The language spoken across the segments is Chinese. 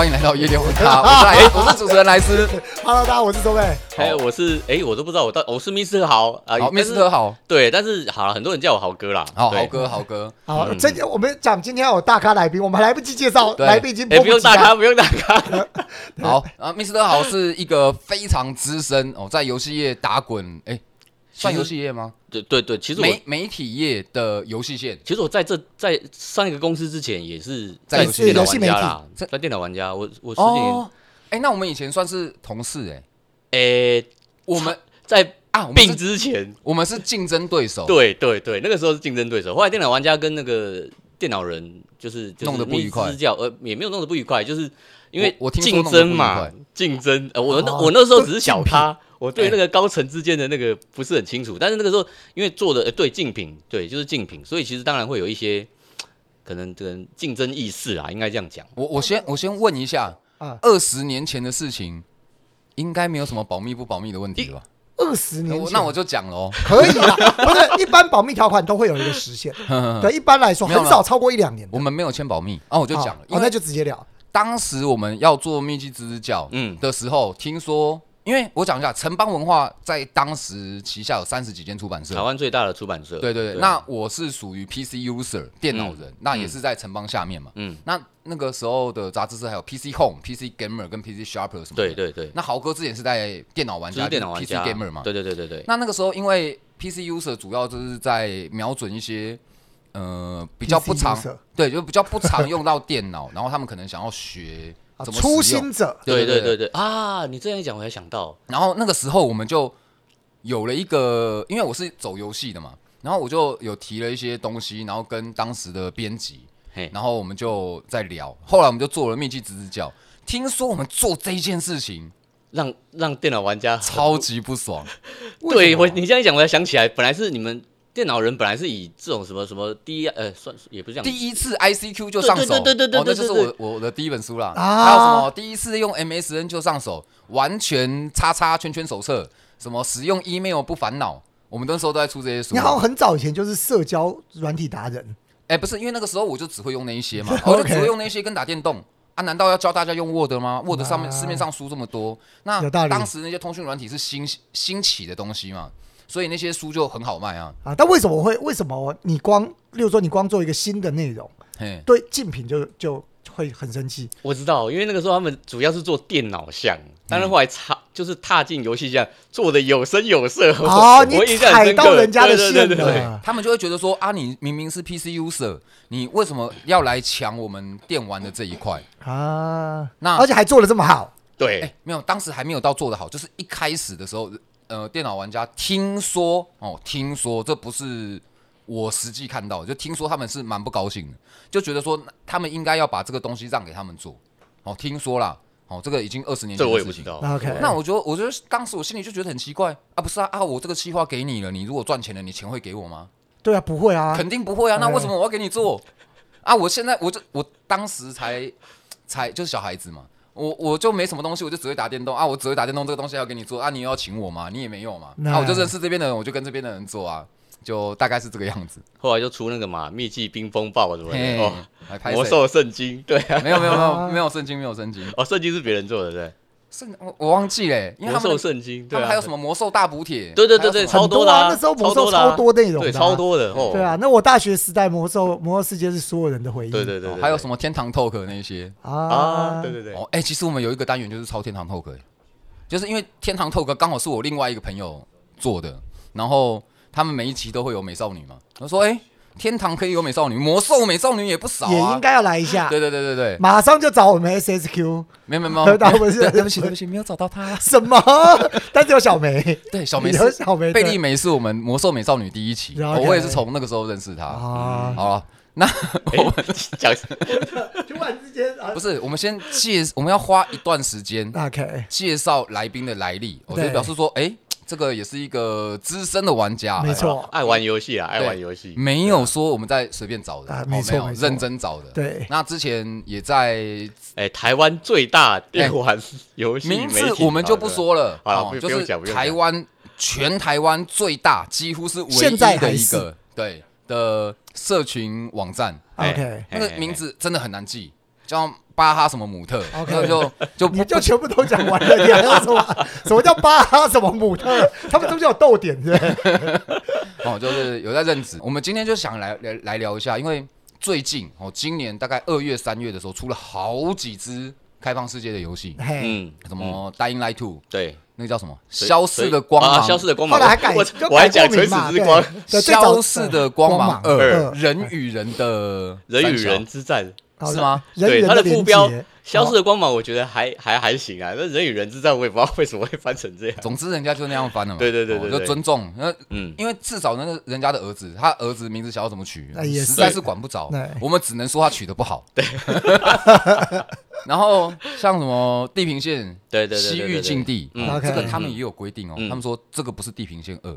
欢迎来到夜店网咖，我是莱，我是主持人莱斯。Hello，大家好，我是周贝。哎，我是哎，我都不知道我到我是 Mr 豪啊，好但是，Mr 豪，对，但是好了，很多人叫我豪哥啦，好，对。豪哥，豪哥，好，嗯。这我们讲今天有大咖来宾，我们还来不及介绍，对。来宾已经不用大咖，不用大咖，好啊，Mr 豪是一个非常资深哦，在游戏业打滚，哎，算游戏业吗？对对对，其实我媒媒体业的游戏线，其实我在这在上一个公司之前也是在在电脑游戏媒体玩家啦，这在电脑玩家，我我十几年，哦，哎，那我们以前算是同事哎，哎，我们在啊，病之前，我们是竞争对手，对对对，那个时候是竞争对手，后来电脑玩家跟那个电脑人就是就是弄得不愉快私教，呃，也没有弄得不愉快，就是因为我竞争嘛快，竞争。呃，我那哦我那时候只是小咖，我哎。对那个高层之间的那个不是很清楚，但是那个时候因为做的呃对竞品，对就是竞品，所以其实当然会有一些可能这个竞争意识啊，应该这样讲。我我先我先问一下啊，二十年前的事情，应该没有什么保密不保密的问题吧？二十年前，那我就讲了哦，可以啦，不是一般保密条款都会有一个时限，对，一般来说很少超过一两年的。我们没有签保密，啊，我就讲了，哦，那就直接聊。当时我们要做密集支教嗯。的时候，听说，因为我讲一下，城邦文化在当时旗下有三十几间出版社。台，湾最大的出版社，对对对，那我是属于 PC user 电脑人，那也是在城邦下面嘛，嗯，那那个时候的杂志社还有 PC Home、PC Gamer 跟 PC Sharper 什么的，对对对，那豪哥之前是在电脑玩家，就是电脑玩家。PC Gamer 嘛，对对对对。对，那那个时候因为 PC user 主要就是在瞄准一些呃比较不常对，就比较不常用到电脑，然后他们可能想要学啊怎么初心者。对对对对啊！你这样一讲，我才想到，然后那个时候我们就有了一个，因为我是走游戏的嘛，然后我就有提了一些东西，然后跟当时的编辑，嘿，然后我们就在聊，后来我们就做了密集支支教。听说我们做这件事情让让电脑玩家超级不爽，对我，你这样一讲，我才想起来，本来是你们电脑人本来是以这种什么什么第一呃，算是也不是这样，第一次 ICQ 就上手，对对对对对哦，那就是对对。我我的第一本书啦。啊。还有什么？第一次用 MSN 就上手，完全叉叉圈圈手册，什么使用 email 不烦恼，我们那时候都在出这些书。你好像很早以前就是社交软体达人，哎、不是，因为那个时候我就只会用那一些嘛，我就只会用那些跟打电动。啊。难道要教大家用 Word 吗？Word 上面啊市面上书这么多，那当时那些通讯软体是新兴起的东西嘛，所以那些书就很好卖啊。啊，但为什么会为什么你光，例如说你光做一个新的内容，嘿，对竞品就就会很生气？我知道，因为那个时候他们主要是做电脑项，但是后来踏就是踏进游戏项，做的有声有色。哦，你踩到人家的线了。他们就会觉得说啊，你明明是 PC user，你为什么要来抢我们电玩的这一块？啊，那而且还做的这么好，对哎、没有，当时还没有到做的好，就是一开始的时候，呃，电脑玩家听说哦，听说这不是我实际看到的，就听说他们是蛮不高兴的，就觉得说他们应该要把这个东西让给他们做。哦，听说啦，哦，这个已经二十年前这的事情。我也不知道。OK 那我觉得，我觉得当时我心里就觉得很奇怪啊，不是啊啊，我这个计划给你了，你如果赚钱了，你钱会给我吗？对啊，不会啊，肯定不会啊，那哎为什么我要给你做？啊，我现在我就我当时才才就是小孩子嘛，我我就没什么东西，我就只会打电动啊，我只会打电动这个东西要给你做啊，你又要请我吗？你也没有嘛，那啊，我就认识这边的人，我就跟这边的人做啊，就大概是这个样子。后来就出那个嘛，秘技冰风暴什么嘿的，哦？魔兽圣经，对啊，没有没有没有没有圣经没有圣经，哦，圣经是别人做的，对，圣我我忘记嘞，因为魔兽他们圣经，他对啊，们还有什么魔兽大补帖？对对对对还有什么？很多超多的啊那时候魔兽超多内容的对，啊，超多的哦，对啊，那我大学时代魔兽魔兽世界是所有人的回忆，对对对对，哦还有什么天堂 talk 那些？啊。啊？对对对，哦，哎、其实我们有一个单元就是超天堂 talk，欸。就是因为天堂 talk 刚好是我另外一个朋友做的，然后他们每一期都会有美少女嘛，我说哎、天堂可以有美少女，魔兽美少女也不少啊。也应。该要来一下，对对对对对，马上就找我们 SSQ 没有没有没有，当然 不是。对对不起对不起，没有找到她。什么？但是有小梅，对，小梅是小梅对。贝利梅是我们魔兽美少女第一期，我也是从那个时候认识她。啊，好了，那我们讲。突然之间啊。不是我们先介，我们要花一段时间，OK，介绍来宾的来历，我就表示说，哎、这个也是一个资深的玩家，没错，爱玩游戏啊，爱玩游戏，没有说我们在随便找的，没错认真找的。对，那之前也在哎，台湾最大电玩游戏名字媒体我们就不说了，就是台湾全台湾最大，几乎是唯一现在的一个对的社群网站。哎 OK，那个名字真的很难记，叫巴哈什么姆特，OK。那就就你就全部都讲完了，你还要什么？什么叫巴哈什么姆特？他们中间有逗点，对不对？哦，就是有在任职。我们今天就想来来来聊一下，因为最近哦，今年大概二月、三月的时候，出了好几支开放世界的游戏，嘿，嗯，什么《Dying Light Two》，对，那个叫什么？消逝的光啊芒，消逝的光芒，后来还改，我就我还讲垂死之光，，对。对最早消逝的光芒二二，人与人的人与三小。人之战，好是吗？对它的人与人的副标消失的光芒，我觉得还还还行啊。那人与人之战，我也不知道为什么会翻成这样。总之人家就那样翻了嘛。对对对对对哦就尊重。那嗯，因为至少那个人家的儿子，他儿子名字想要怎么取实在是管不着对。我们只能说他取的不好。对。然后像什么地平线、对对对西域禁地，这个他们也有规定哦。嗯他们说这个不是地平线二，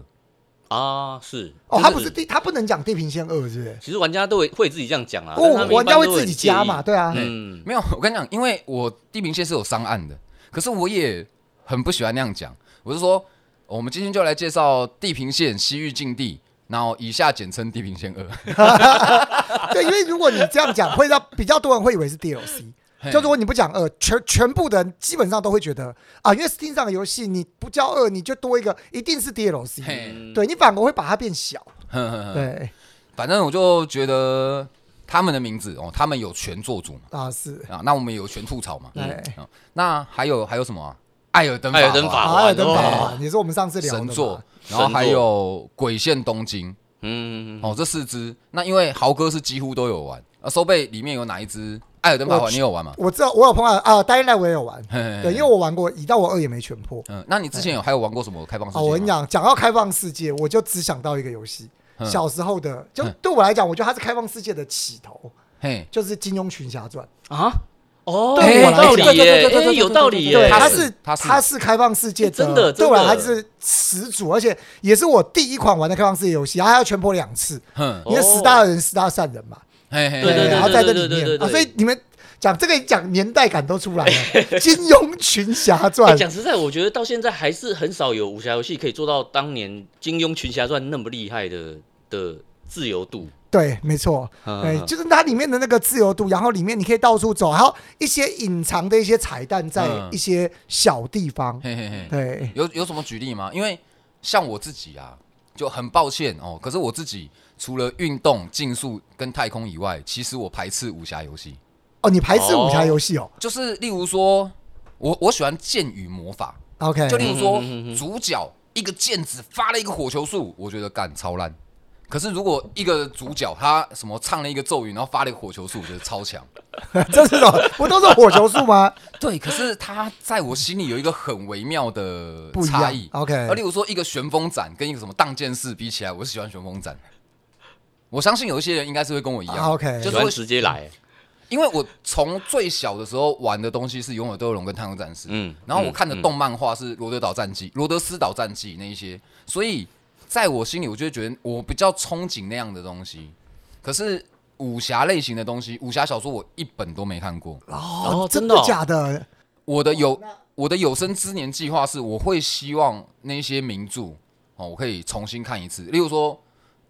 啊，是哦，他不是地，他不能讲地平线二，是不是？其实玩家都会会自己这样讲啊，但是他哦，玩家会自己加嘛，对啊，嗯，没有。我跟你讲，因为我地平线是有商案的，可是我也很不喜欢那样讲。我是说，我们今天就来介绍地平线、西域禁地，然后以下简称地平线二。对，因为如果你这样讲，会让比较多人会以为是 DLC。嘿就如果你不讲二，全全部的人基本上都会觉得啊，因为 Steam 上的游戏你不叫二，你就多一个，一定是 DLC。对你反而会把它变小。哼哼哼对反正我就觉得他们的名字哦，他们有权做主嘛，啊，是。啊，那我们有权吐槽嘛。对，啊那还有还有什么啊？艾尔登艾尔登法啊，艾尔登哦法你是我们上次聊的神作，然后还有鬼线东京嗯，哦，这四支。那因为豪哥是几乎都有玩，啊，收贝里面有哪一支？艾尔登法我环你有玩吗？我知道我有朋友啊，单一代我也有玩，对，因为我玩过一到我二也没全破。嗯，那你之前有还有玩过什么开放世界？我跟你讲，讲到开放世界，我就只想到一个游戏，嗯小时候的，就嗯对我来讲，我觉得它是开放世界的起头，嘿，就是《金庸群侠传啊，哦，对有道理耶，对有道理对，耶，它是是它是它是开放世界哎真的对我来真的讲它是始祖，而且也是我第一款玩的开放世界游戏，然后还要全破两次，哼，因为十大人十大善人嘛，对对对然后在这里面啊，所以你们讲这个讲年代感都出来了，《金庸群侠哎传》讲实在，我觉得到现在还是很少有武侠游戏可以做到当年《金庸群侠传》那么厉害的的自由度。对，没错，对，嗯就是它里面的那个自由度，然后里面你可以到处走，还有一些隐藏的一些彩蛋在嗯一些小地方。嘿嘿嘿，对，有有什么举例吗？因为像我自己啊，就很抱歉哦，可是我自己除了运动、竞速跟太空以外，其实我排斥武侠游戏。哦，你排斥武侠游戏哦就是例如说，我我喜欢剑与魔法，？OK，就例如说主角一个剑子发了一个火球术，我觉得干超烂。可是如果一个主角他什么唱了一个咒语，然后发了一个火球术，我觉得超强。这是什么？不都是火球术吗？对，可是他在我心里有一个很微妙的不差异。。OK，而例如说一个旋风斩跟一个什么荡剑士比起来，我是喜欢旋风斩。我相信有一些人应该是会跟我一样、啊，OK 喜欢就是会直接来，因为我从最小的时候玩的东西是《勇者斗恶龙》跟《太空战士》，嗯，然后我看的嗯动漫画是《罗德岛战记》《罗德斯岛战记》那一些，所以在我心里，我就会觉得我比较憧憬那样的东西。可是武侠类型的东西，武侠小说我一本都没看过。哦哦，真的真的哦假的？我的有我的有生之年计划是，我会希望那些名著哦，我可以重新看一次。例如说，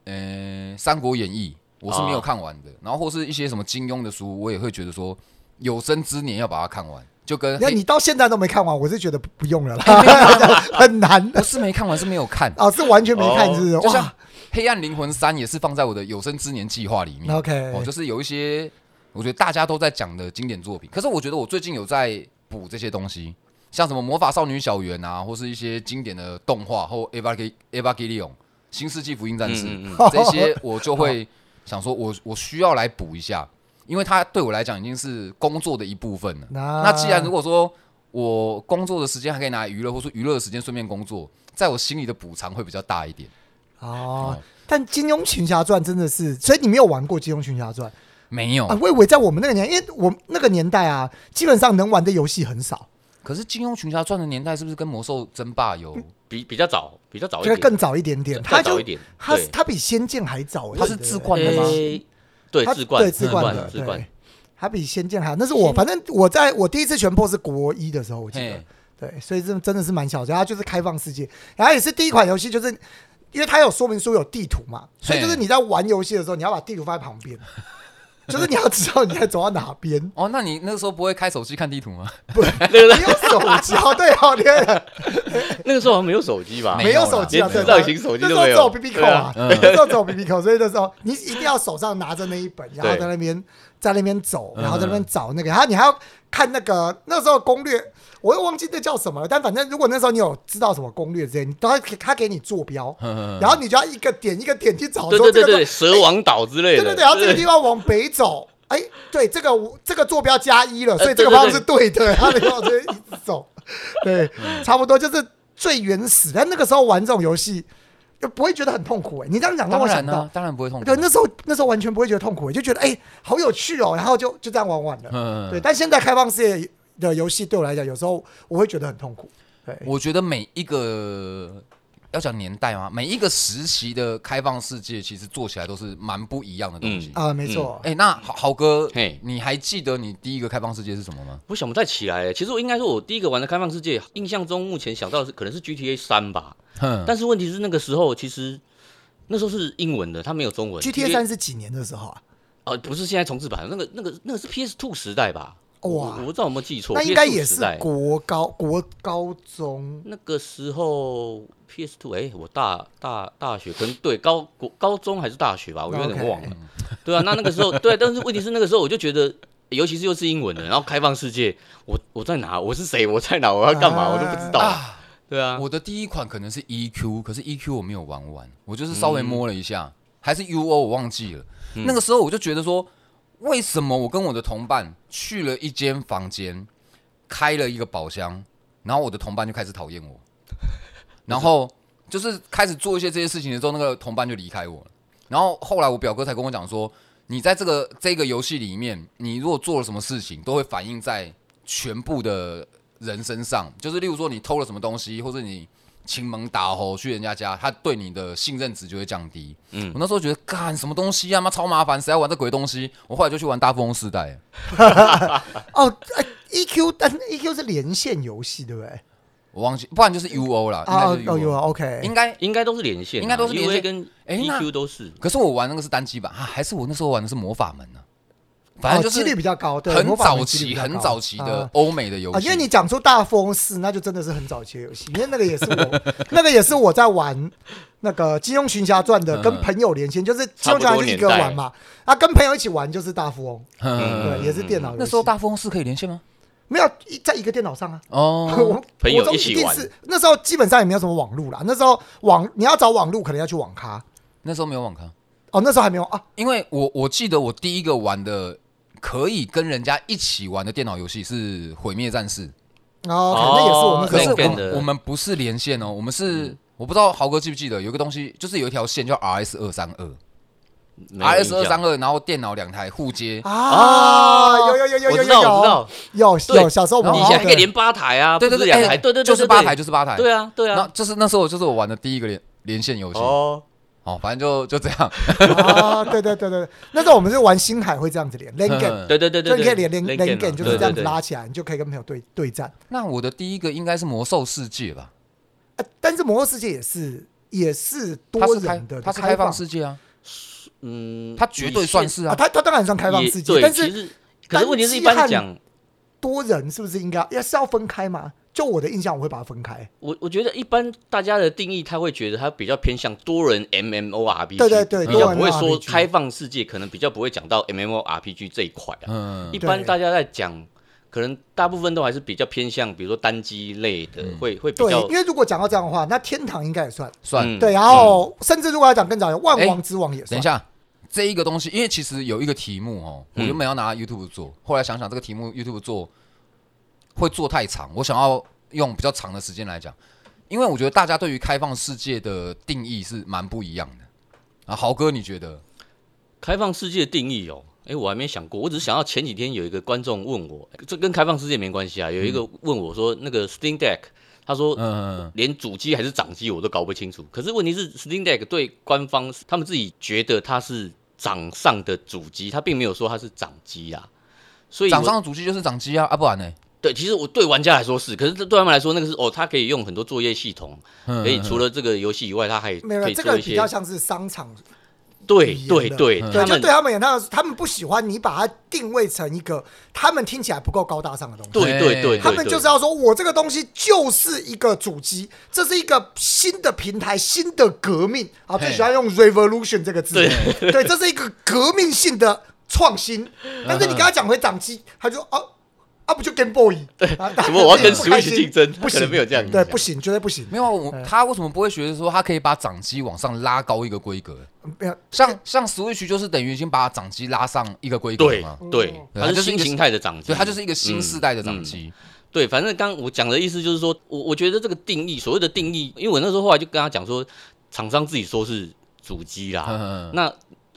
呃，《三国演义》我是没有看完的，然后或是一些什么金庸的书，我也会觉得说，有生之年要把它看完，就跟黑那你到现在都没看完，我是觉得不不用了啦，哎 很难。不是没看完，是没有看。哦，是完全没看，哦是不是？就像《黑暗灵魂三》也是放在我的有生之年计划里面。，OK，哦，就是有一些我觉得大家都在讲的经典作品，可是我觉得我最近有在补这些东西，像什么魔法少女小圆啊，或是一些经典的动画或 Eva Eva Gillion 新世纪福音战士、嗯嗯嗯。这些，我就会 想说我我需要来补一下，因为它对我来讲已经是工作的一部分了。那那既然如果说我工作的时间还可以拿来娱乐，或是娱乐的时间顺便工作，在我心里的补偿会比较大一点。哦，但《金庸群侠传》真的是，所以你没有玩过《金庸群侠传没有》啊？我以为在我们那个年，因为我那个年代啊，基本上能玩的游戏很少，可是《金庸群侠传》的年代是不是跟《魔兽争霸》有？比比较早，比较早一点，更早一点点。它就更早一点，它它比《仙剑》还早，它是自冠的吗诶对它自冠，对自冠的，对，它比《仙剑》还好。那是我，反正我在我第一次全破是国一的时候，我记得，对，所以这真的是蛮小的。它就是开放世界，然后也是第一款游戏，就是因为它有说明书有地图嘛，所以就是你在玩游戏的时候，你要把地图放在旁边。就是你要知道你在走到哪边，哦，那你那个时候不会开手机看地图吗？不没有手机哦，对哦，天，那个时候好像没有手机吧？没没有手机啊，对连智障型手机都没有那时候只有 B B 扣啊，对啊那时候只有 B B 扣，所以那时候你一定要手上拿着那一本，然后在那边在那边走，嗯然后在那边找那个，然后你还要看那个那时候攻略，我又忘记那叫什么了，但反正如果那时候你有知道什么攻略之类，你都要给他给你坐标，嗯然后你就要一个点一个点去找，对对对对，蛇王岛之类的。对对对，然后这个地方往北走，哎，对，这个这个坐标加一了，所以这个方向是对的，然后你往这边一直走，对，嗯差不多就是最原始。但那个时候玩这种游戏，就不会觉得很痛苦哎。你这样讲让当然呢、我想到，当然不会痛苦。对，那时候那时候完全不会觉得痛苦，就觉得哎，好有趣哦，然后就就这样玩完了。嗯，对，但现在开放世界的游戏对我来讲，有时候我会觉得很痛苦。对，我觉得每一个要讲年代吗？每一个时期的开放世界，其实做起来都是蛮不一样的东西。嗯啊，没错，哎、那豪豪哥嘿，你还记得你第一个开放世界是什么吗？我想不太起来。其实我应该说，我第一个玩的开放世界，印象中目前想到的是可能是 GTA 三吧。哼，但是问题是那个时候其实那时候是英文的，它没有中文。GTA 三是几年的时候啊？哦，不是现在重置版，那个那个那个是 PS Two 时代吧？哇我我不知道有没有记错。那应该也是国高国高中那个时候 PS Two，哎，我大大大学可能对高国高中还是大学吧，我有点忘了。对啊，那那个时候 对，但是问题是那个时候我就觉得，尤其是又是英文的，然后开放世界，我我在哪？我是谁？我在哪？我要干嘛？我都不知道。啊，对啊，我的第一款可能是 EQ，可是 EQ 我没有玩完，我就是稍微嗯摸了一下，还是 UO 我忘记了。那个时候我就觉得说，为什么我跟我的同伴去了一间房间，开了一个宝箱，然后我的同伴就开始讨厌我，然后就是开始做一些这些事情的时候，那个同伴就离开我了。然后后来我表哥才跟我讲说，你在这个这个游戏里面，你如果做了什么事情，都会反映在全部的人身上。就是例如说你偷了什么东西，或者你亲门打吼去人家家，他对你的信任值就会降低。嗯我那时候觉得干什么东西啊，妈超麻烦，谁要玩这鬼东西？我后来就去玩大富翁世代。哦，哎，EQ，但是 EQ 是连线游戏，对不对？我忘记，不然就是 UO 啦，应该是哦，UO。OK，应该，应该都是连线啊，应该都是连线跟哎 EQ 都是。可是我玩那个是单机版啊，还是我那时候玩的是魔法门呢、反正几率是比较高，对，很早期、很早期的啊欧美的游啊，戏。因为你讲出大富翁四，那就真的是很早期的游戏，因为那个也是我，那个也是我在玩那个《金庸群侠传》的，嗯。跟朋友连线，就是《金庸群侠传》就一个人玩嘛，啊，跟朋友一起玩就是大富翁，嗯。对，也是电脑。那时候大富翁四可以连线吗？没有一在一个电脑上啊，哦，我朋友一起玩。定是那时候基本上也没有什么网路啦，那时候网你要找网路可能要去网咖，那时候没有网咖，哦，那时候还没有啊，因为我我记得我第一个玩的可以跟人家一起玩的电脑游戏是《毁灭战士》，哦，那也是我们可是我们我们不是连线哦，我们是我不知道豪哥记不记得有一个东西，就是有一条线叫 RS 二三二，RS 印象。二三二，然后电脑两台互接，啊，有有有有有有我知道，我知道，有对有小时候我们以前还可以连八台啊，对对对，两台，哎对对对，对。就是八台，，就是八台，对啊对啊，那就是那时候就是我玩的第一个连连线游戏，哦，哦，反正就就这样，啊，对对对对，那时候我们是玩星海会这样子连连 game，对对对对，就你可以连连连连 game 就是这样子拉起来，你就可以跟朋友对对战。那我的第一个应该是魔兽世界吧，啊但是魔兽世界也是也是多人的，它是开放放世界啊，嗯，它绝对算是啊，啊，它它当然算开放世界，但是可是问题是一般讲，多人是不是应该要是要分开嘛？就我的印象，我会把它分开。我我觉得一般大家的定义，他会觉得它比较偏向多人 MMORPG，对对对比较不会说开放世界，可能比较不会讲到 MMORPG 这一块啊。嗯一，般大家在讲，可能大部分都还是比较偏向，比如说单机类的，嗯会会比对，较因为如果讲到这样的话，那天堂应该也算算。嗯对，然后甚至如果要讲更早的，万王之王也算。等一下，这一个东西，因为其实有一个题目哦，我嗯原本要拿 YouTube 做，后来想想这个题目 YouTube 做会做太长，我想要用比较长的时间来讲，因为我觉得大家对于开放世界的定义是蛮不一样的。啊，豪哥，你觉得？开放世界定义哦。哎，我还没想过，我只是想到前几天有一个观众问我，这跟开放世界没关系啊。有一个问我说，那个 Steam Deck，他说嗯，连主机还是掌机我都搞不清楚。可是问题是，Steam Deck 对官方他们自己觉得它是掌上的主机，他并没有说它是掌机啊。所以掌上的主机就是掌机啊，啊不然呢？对，其实我对玩家来说是，可是这对他们来说那个是哦，他可以用很多作业系统，嗯所以除了这个游戏以外，他还没有，这个比较像是商场对对对，嗯对，他们就对他们也那，他们他们不喜欢你把它定位成一个他们听起来不够高大上的东西。对对对，他们就是要说，我这个东西就是一个主机，这是一个新的平台，新的革命啊！最喜欢用 revolution 这个字，对对，这是一个革命性的创新。但是你跟他讲回掌机，他就哦啊啊，不就 Game Boy？对，什么我要跟 Switch 竞争，不行。可能没有这样对，不行，绝对不行。没有啊我嗯。他为什么不会觉得说他可以把掌机往上拉高一个规格？没有。像像 Switch 就是等于已经把掌机拉上一个规格对嘛，对，对它它就是一个是新形态的掌机，所以它就是一个新世代的掌机。对，反正刚我讲的意思就是说，我我觉得这个定义，所谓的定义，因为我那时候后来就跟他讲说，厂商自己说是主机啦，嗯，那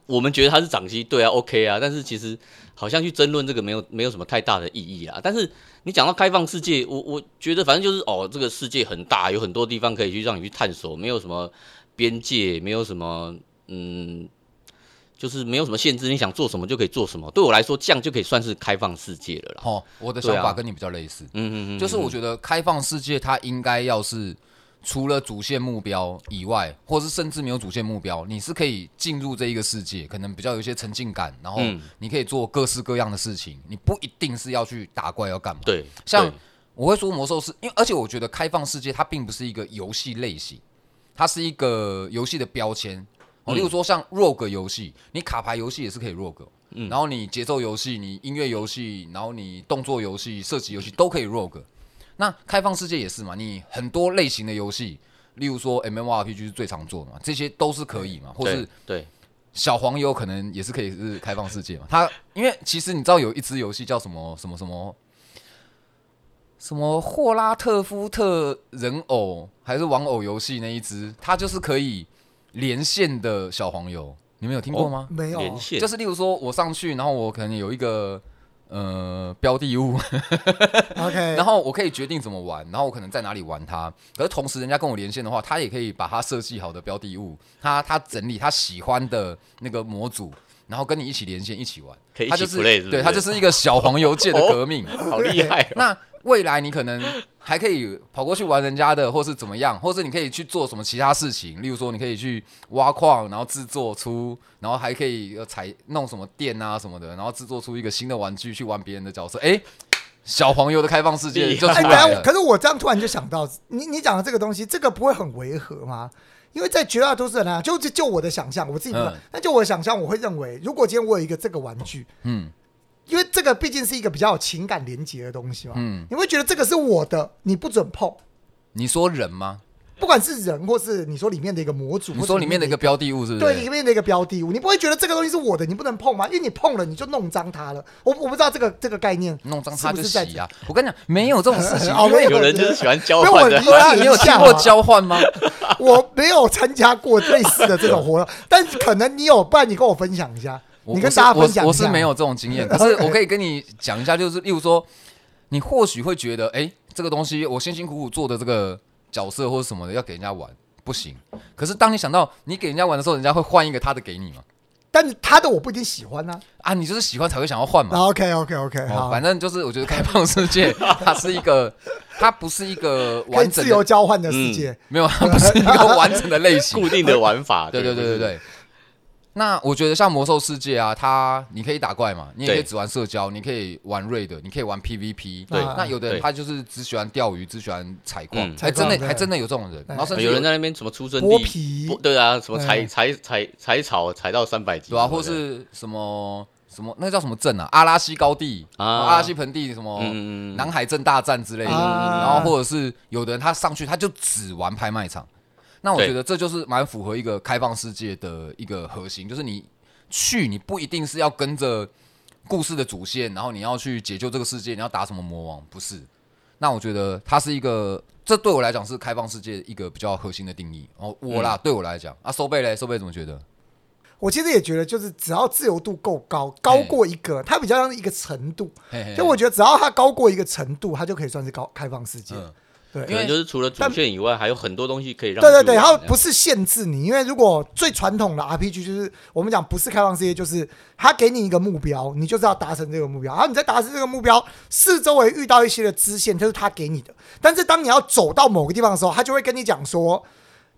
我们觉得它是掌机，对啊，OK 啊，但是其实好像去争论这个没有没有什么太大的意义啊。但是你讲到开放世界，我我觉得反正就是哦，这个世界很大，有很多地方可以去让你去探索，没有什么边界，没有什么嗯。就是没有什么限制，你想做什么就可以做什么。对我来说，这样就可以算是开放世界了啦。哦，我的想法跟你比较类似，嗯嗯嗯，就是我觉得开放世界它应该要是除了主线目标以外，或是甚至没有主线目标，你是可以进入这一个世界，可能比较有一些沉浸感，然后嗯你可以做各式各样的事情，你不一定是要去打怪要干嘛。对，像我会说魔兽是因为，而且我觉得开放世界它并不是一个游戏类型，它是一个游戏的标签。哦，例如说像 ROG 游戏，你卡牌游戏也是可以 ROG，、嗯然后你节奏游戏、你音乐游戏，然后你动作游戏、射击游戏都可以 ROG。那开放世界也是嘛，你很多类型的游戏，例如说 MMORPG 是最常做的嘛，这些都是可以嘛，或是对小黄油可能也是可以是开放世界嘛。它因为其实你知道有一支游戏叫什么什么什么什么霍拉特夫特人偶还是玩偶游戏那一支，它就是可以连线的小黄油，你们有听过吗？没有，连线就是例如说我上去，然后我可能有一个。呃，标的物，OK，然后我可以决定怎么玩，然后我可能在哪里玩它。可是同时，人家跟我连线的话，他也可以把他设计好的标的物，他他整理他喜欢的那个模组，然后跟你一起连线一起玩。可以一起它就是对，他就是一个小黄油界的革命。好厉害哦！那未来你可能还可以跑过去玩人家的，或是怎么样，或是你可以去做什么其他事情，例如说你可以去挖矿，然后制作出，然后还可以呃采弄什么电啊什么的，然后制作出一个新的玩具去玩别人的角色。哎，小黄油的开放世界就出哎，等一下，来了。可是我这样突然就想到，你你讲的这个东西，这个不会很违和吗？因为在绝大多数人啊，就就就我的想象，我自己不知道嗯，那就我的想象，我会认为，如果今天我有一个这个玩具，嗯因为这个毕竟是一个比较有情感连结的东西嘛，嗯，你会觉得这个是我的，你不准碰，你说人吗？不管是人或是你说里面的一个模组，你说里面的一个标的物是不是？对里面的一个标的物，你不会觉得这个东西是我的，你不能碰吗？因为你碰了你就弄脏它了。我我不知道这个这个概念弄脏它就是是在洗啊！我跟你讲，没有这种事情，哦因为没有人就是喜欢交换的我，理解你有听过交换吗？我没有参加过类似的这种活动，但是可能你有，不然你跟我分享一下，你跟我我是大家分享一下。我我是没有这种经验，可是我可以跟你讲一下，就是例如说，你或许会觉得，哎、这个东西我辛辛苦苦做的这个角色或者什么的，要给人家玩不行。可是当你想到你给人家玩的时候，人家会换一个他的给你嘛？但是他的我不一定喜欢呢、啊，你就是喜欢才会想要换嘛。啊。OK OK OK，哦，好，反正就是我觉得开放世界，它是一个，它不是一个完整自由，交换的世界。没有，它不是一个完整的类型。固定的玩法。对对对对，对。那我觉得像魔兽世界啊，它你可以打怪嘛，你也可以只玩社交，你可以玩 raid，你可以玩 PVP。对那有的人他就是只喜欢钓鱼，只喜欢采矿，嗯。还真的还真的有这种人。然后甚至有人在那边什么出生剥地，皮对啊，什么采对采采采草采到三百级，对啊，或是什么什么那叫什么镇啊，阿拉西高地啊。阿拉西盆地什么南海镇大战之类的。啊。然后或者是有的人他上去他就只玩拍卖场，那我觉得这就是蛮符合一个开放世界的一个核心，就是你去你不一定是要跟着故事的主线，然后你要去解救这个世界，你要打什么魔王，不是。那我觉得它是一个，这对我来讲是开放世界一个比较核心的定义。哦，我啦，对我来讲啊，收贝嘞，收贝怎么觉得？我其实也觉得，就是只要自由度够高，高过一个，它比较像一个程度。嘿嘿嘿就我觉得，只要它高过一个程度，它就可以算是高开放世界。嗯对，可能就是除了主线以外，还有很多东西可以让对对对，你去玩它不是限制你，因为如果最传统的 RPG 就是我们讲不是开放世界，就是它给你一个目标，你就是要达成这个目标，然后你在达成这个目标，四周围遇到一些的支线，就是他给你的。但是当你要走到某个地方的时候，他就会跟你讲说，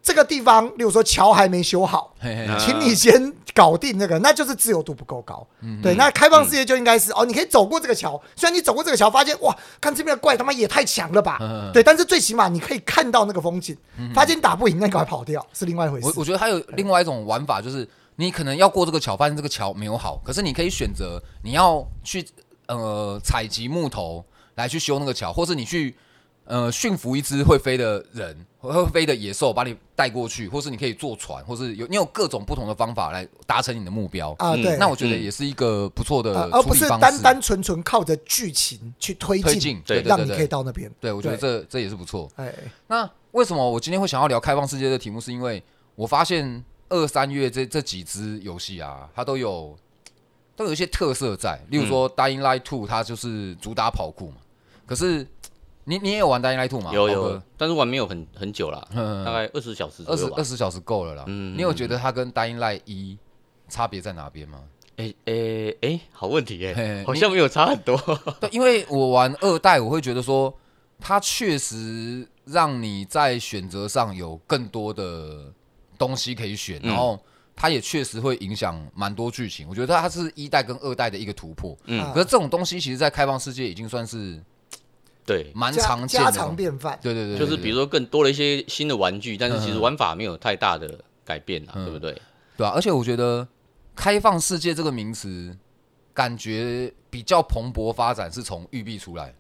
这个地方，例如说桥还没修好，嘿嘿嗯请你先搞定那个，那就是自由度不够高。对，那开放世界就应该是哦，你可以走过这个桥，虽然你走过这个桥，发现哇，看这边的怪他妈也太强了吧，嗯。对，但是最起码你可以看到那个风景，发现打不赢，那赶快跑掉是另外一回事。我我觉得还有另外一种玩法，就是你可能要过这个桥，发现这个桥没有好，可是你可以选择你要去呃采集木头来去修那个桥，或是你去呃驯服一只会飞的人，会飞的野兽把你带过去，或是你可以坐船，或是有你有各种不同的方法来达成你的目标。啊，嗯对，那我觉得也是一个不错的呃，而不是。单单纯纯靠着剧情去推进，对对让你可以到那边。对我觉得这这也是不错。哎，那为什么我今天会想要聊开放世界的题目？是因为我发现二三月这这几支游戏啊，它都有都有一些特色在，例如说《Dying Light Two》，它就是主打跑酷嘛。可是你你也有玩《Dying Light Two》吗？有有，但是玩没有很很久啦，嗯大概二十小时二十二。十小时够了啦。嗯你有觉得它跟《Dying Light 一》差别在哪边吗？哎哎哎，好问题嘿哎，好像没有差很多。对，因为我玩二代，我会觉得说，它确实让你在选择上有更多的东西可以选，嗯然后它也确实会影响蛮多剧情。我觉得它是一代跟二代的一个突破。嗯啊可是这种东西，其实，在开放世界已经算是对，蛮常见的。家常便饭。对对对，就是比如说更多了一些新的玩具，但是其实嗯玩法没有太大的改变啦，嗯对不对？对啊，而且我觉得“开放世界”这个名词，感觉比较蓬勃发展是从育碧出来，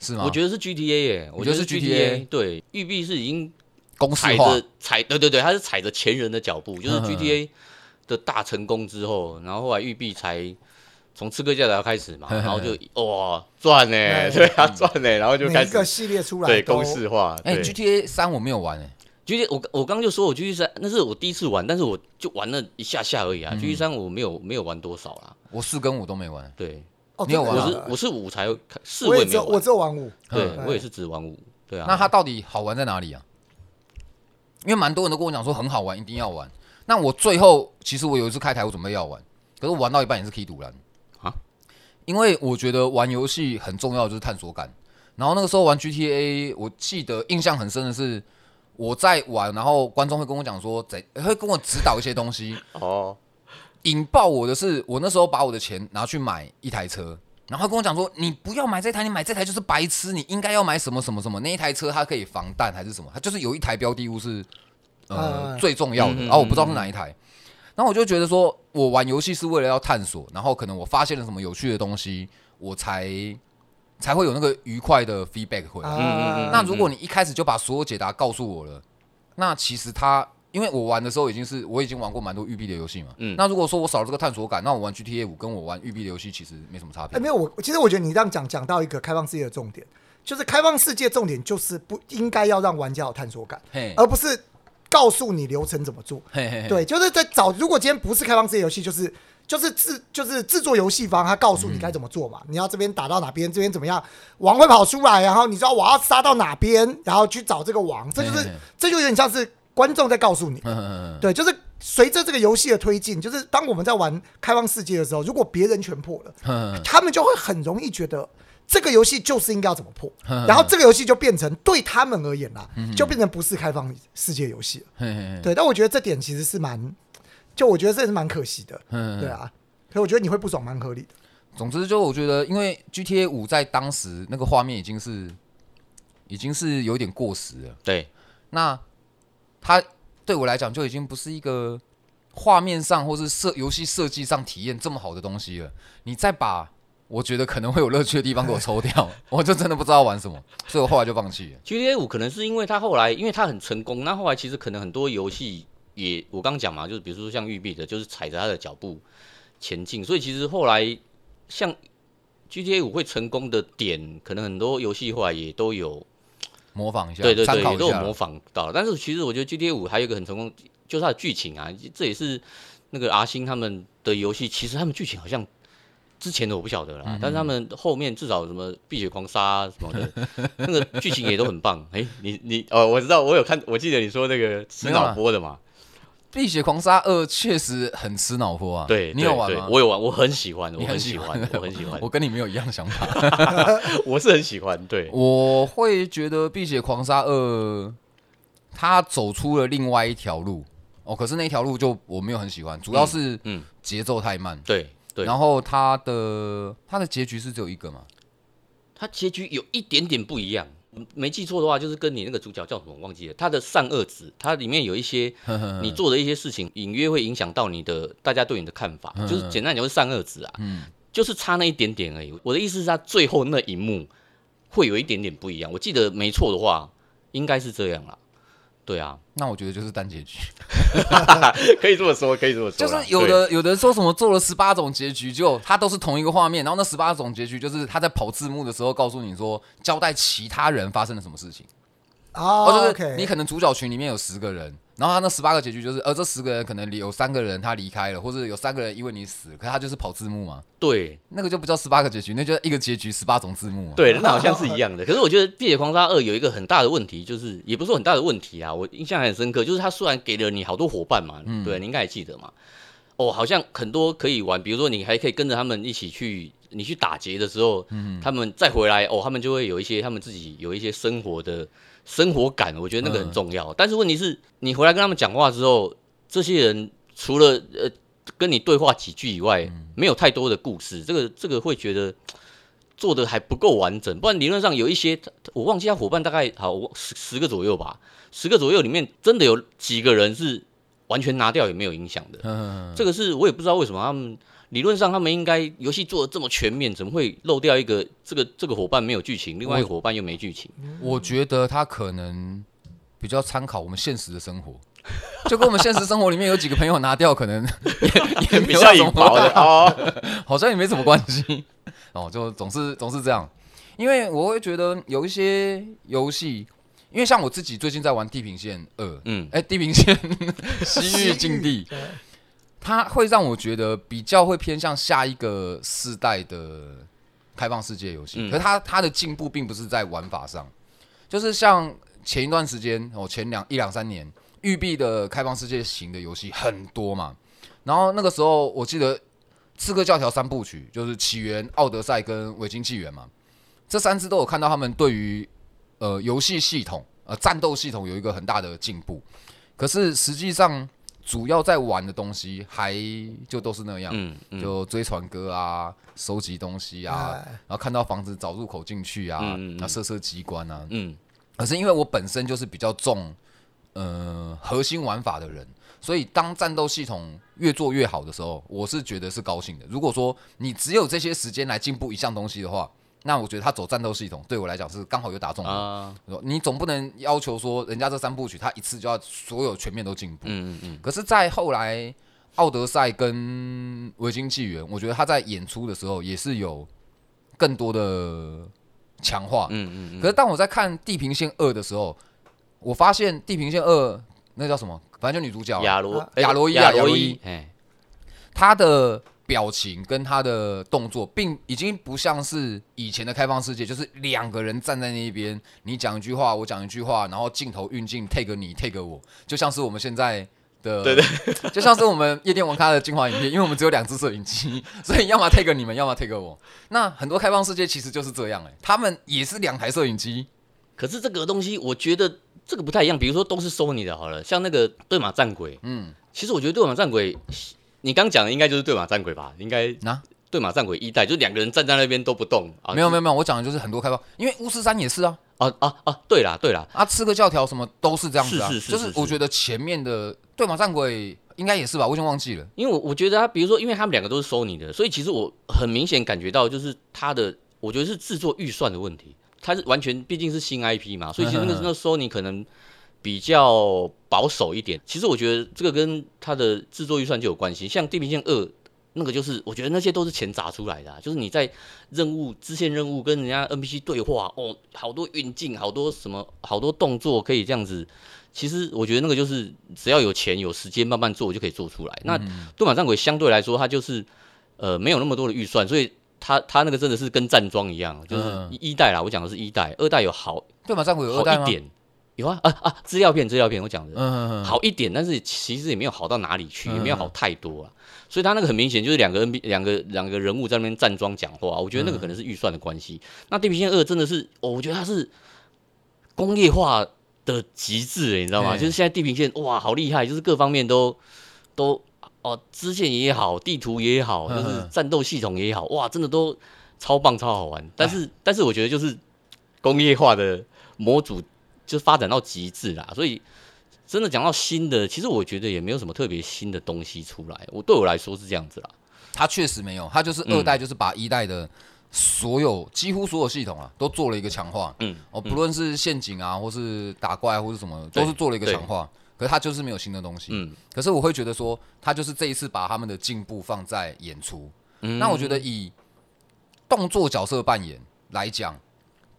是吗？我觉得是 GTA 耶，我你觉得是 GTA 对，育碧是已经公式化踩着，踩，对对对，他是踩着前人的脚步，就是 GTA 的大成功之后，然后后来育碧才从刺客教条开始嘛，然后就哇赚呢，对 对啊赚呢，然后就开始每一个系列出来对公式化，哎、g t a 三我没有玩哎、GTA 我我刚刚就说我 GTA 三那是我第一次玩，但是我就玩了一下下而已嗯。啊，GTA 三我没有没有玩多少啦，我四跟五都没玩。对，哦，你有玩我是我是五才开四我我也没有我只，有玩五，对嗯我也是只玩五，对啊，那它到底好玩在哪里啊？因为蛮多人都跟我讲说很好玩，一定要玩。那我最后其实我有一次开台，我准备要玩，可是我玩到一半也是可以赌蓝啊。因为我觉得玩游戏很重要的就是探索感。然后那个时候玩 GTA，我记得印象很深的是我在玩，然后观众会跟我讲说，怎会跟我指导一些东西。哦，引爆我的是，我那时候把我的钱拿去买一台车，然后跟我讲说，你不要买这台，你买这台就是白痴，你应该要买什么什么什么，那一台车它可以防弹还是什么，它就是有一台标的物是呃、嗯最重要的，嗯嗯然后我不知道是哪一台，然后我就觉得说我玩游戏是为了要探索，然后可能我发现了什么有趣的东西，我才才会有那个愉快的 feedback 回来。嗯嗯嗯，那如果你一开始就把所有解答告诉我了，那其实他，因为我玩的时候已经是我已经玩过蛮多育碧的游戏嘛。嗯那如果说我少了这个探索感，那我玩 GTA 五跟我玩育碧的游戏其实没什么差别。哎，没有我，其实我觉得你这样讲讲到一个开放世界的重点，就是开放世界重点就是不应该要让玩家有探索感，而不是告诉你流程怎么做。嘿嘿嘿，对，就是在找，如果今天不是开放世界游戏，就是就是制就是制作游戏方，他告诉你该怎么做嘛。你要这边打到哪边，这边怎么样，王会跑出来，然后你知道我要杀到哪边，然后去找这个王，这就是这就有点像是观众在告诉你。嗯嗯嗯对，就是随着这个游戏的推进，就是当我们在玩开放世界的时候，如果别人全破了，嗯他们就会很容易觉得这个游戏就是应该要怎么破，嗯然后这个游戏就变成对他们而言啦，就变成不是开放世界游戏了。对，但我觉得这点其实是蛮，就我觉得这也是蛮可惜的。嗯对。啊，可我觉得你会不爽蛮合理的。总之，就我觉得，因为 GTA 五在当时那个画面已经是已经是有点过时了。对，那它对我来讲就已经不是一个画面上或是设游戏设计上体验这么好的东西了。你再把我觉得可能会有乐趣的地方给我抽掉，我就真的不知道玩什么，所以我后来就放弃了。GTA 五可能是因为它后来，因为它很成功，那后来其实可能很多游戏也，我刚刚讲嘛，就是比如说像育碧的，就是踩着它的脚步前进，所以其实后来像 GTA 五会成功的点，可能很多游戏后来也都有，模仿一下，对对对，也都有模仿到。但是其实我觉得 GTA 五还有一个很成功，就是它的剧情啊，这也是那个阿星他们的游戏，其实他们剧情好像。之前的我不晓得啦，但是他们后面至少什么碧血狂杀、啊、什么的，那个剧情也都很棒。哎、你你哦，我知道，我有看，我记得你说那个吃脑波的嘛，《碧血狂杀二》确实很吃脑波啊。对，你有玩吗？我有玩，我很喜欢，我很很喜喜欢欢，我很喜欢我，跟你没有一样的想法。我是很喜欢。对，我会觉得《碧血狂杀二》他走出了另外一条路哦，可是那条路就我没有很喜欢，主要是嗯节奏太慢，对对，然后他的他的结局是只有一个嘛？它结局有一点点不一样。没记错的话，就是跟你那个主角叫什么我忘记了，他的善恶值，它里面有一些 你做的一些事情，隐约会影响到你的大家对你的看法，就是简单讲就是善恶值啊，嗯就是差那一点点而已。我的意思是，他最后那一幕会有一点点不一样。我记得没错的话，应该是这样啦。对啊，那我觉得就是单结局，可以这么说，可以这么说就，是有的有的说什么做了十八种结局，就它都是同一个画面，然后那十八种结局就是他在跑字幕的时候告诉你说交代其他人发生了什么事情，哦哦，就是你可能主角群里面有十个人，然后他那十八个结局就是，呃，这十个人可能有三个人他离开了，或者有三个人因为你死了，可他就是跑字幕嘛，对那个就不叫十八个结局，那就一个结局十八种字幕嘛。对，那好像是一样的。可是我觉得《碧血狂杀二》有一个很大的问题，就是也不是说很大的问题啊，我印象很深刻，就是他虽然给了你好多伙伴嘛，对，你应该也记得嘛。哦，好像很多可以玩，比如说你还可以跟着他们一起去，你去打劫的时候，他们再回来，哦，他们就会有一些他们自己有一些生活的生活感，我觉得那个很重要。但是问题是你回来跟他们讲话之后，这些人除了呃跟你对话几句以外，没有太多的故事，这个这个会觉得。做的还不够完整，不然理论上有一些我忘记他伙伴大概好我十十个左右吧，十个左右里面真的有几个人是完全拿掉也没有影响的。嗯，这个是我也不知道为什么他们理论上他们应该游戏做的这么全面，怎么会漏掉一个这个这个伙伴没有剧情，另外一个伙伴又没剧情？我觉得他可能比较参考我们现实的生活，就跟我们现实生活里面有几个朋友拿掉，可能 也也没有什么哦。好像也没什么关系。哦，就总是总是这样，因为我会觉得有一些游戏，因为像我自己最近在玩《地平线二》，嗯，哎，《地平线西域禁地》，对它会让我觉得比较会偏向下一个世代的开放世界游戏，嗯。可是它它的进步并不是在玩法上，就是像前一段时间哦，前两一两三年，育碧的开放世界型的游戏很多嘛，然后那个时候我记得《刺客教条》三部曲就是起源、奥德赛跟维京纪元嘛，这三支都有看到他们对于呃游戏系统呃战斗系统有一个很大的进步，可是实际上主要在玩的东西还就都是那样，嗯嗯，就追船歌啊，收集东西啊，哎然后看到房子找入口进去啊，嗯嗯嗯然后设设机关啊。嗯可是因为我本身就是比较重呃核心玩法的人，所以当战斗系统越做越好的时候，我是觉得是高兴的。如果说你只有这些时间来进步一项东西的话，那我觉得他走战斗系统对我来讲是刚好有打中我。啊，你总不能要求说人家这三部曲他一次就要所有全面都进步。嗯嗯嗯，可是，在后来《奥德赛》跟《维京纪元》，我觉得他在演出的时候也是有更多的强化。嗯嗯嗯，可是当我在看《地平线二》的时候，我发现《地平线二》那叫什么？反正就女主角啊亚罗亚罗伊啊亚罗伊伊，哎，她的表情跟他的动作，并已经不像是以前的开放世界，就是两个人站在那边，你讲一句话，我讲一句话，然后镜头运镜 take 你 take 我，就像是我们现在。的对对，就像是我们夜店网咖的精华影片，因为我们只有两只摄影机，所以要么 take 你们，要么 take 我。那很多开放世界其实就是这样、欸，哎，他们也是两台摄影机，可是这个东西，我觉得这个不太一样。比如说都是 Sony 的，好了，像那个对马战鬼，嗯，其实我觉得对马战鬼，你刚讲的应该就是对马战鬼吧？应该那对马战鬼一代，就两个人站在那边都不动啊。没有没有没有，我讲的就是很多开放，因为巫师三也是啊，啊啊啊！对啦对啦，啊，刺客教条什么都是这样子啊，是是是就是是我觉得前面的对马战鬼应该也是吧，我已经忘记了，因为我我觉得他，比如说，因为他们两个都是 Sony 的，所以其实我很明显感觉到，就是他的，我觉得是制作预算的问题。他是完全毕竟是新 IP 嘛，所以其实那个那个 Sony 可能比较保守一点。其实我觉得这个跟他的制作预算就有关系。像《地平线二》那个，就是我觉得那些都是钱砸出来的、啊，就是你在任务支线任务跟人家 NPC 对话，哦，好多运镜，好多什么，好多动作可以这样子。其实我觉得那个就是只要有钱有时间慢慢做就可以做出来。那对马战鬼相对来说，它就是呃没有那么多的预算，所以它它那个真的是跟站桩一样，就是嗯一一代啦，我讲的是一代，二代有好对马战鬼有二代吗？好一点，有啊啊啊资料片资料片我讲的。好一点，但是其实也没有好到哪里去，嗯也没有好太多啊。所以他那个很明显就是两个 NB 两个两个人物在那边站桩讲话，我觉得那个可能是预算的关系。那地平线二真的是，哦我觉得它是工业化的极致，你知道吗？就是现在地平线哇，好厉害，就是各方面都都哦，支线也好，地图也好，嗯就是战斗系统也好，哇，真的都超棒超好玩。但是但是我觉得就是工业化的模组就发展到极致啦，所以真的讲到新的，其实我觉得也没有什么特别新的东西出来。我对我来说是这样子啦。它确实没有，它就是二代，就是把一代的所有几乎所有系统啊，都做了一个强化。嗯，哦，不论是陷阱啊，或是打怪，或是什么，都是做了一个强化。可是它就是没有新的东西。嗯可是我会觉得说，它就是这一次把他们的进步放在演出。嗯那我觉得以动作角色扮演来讲，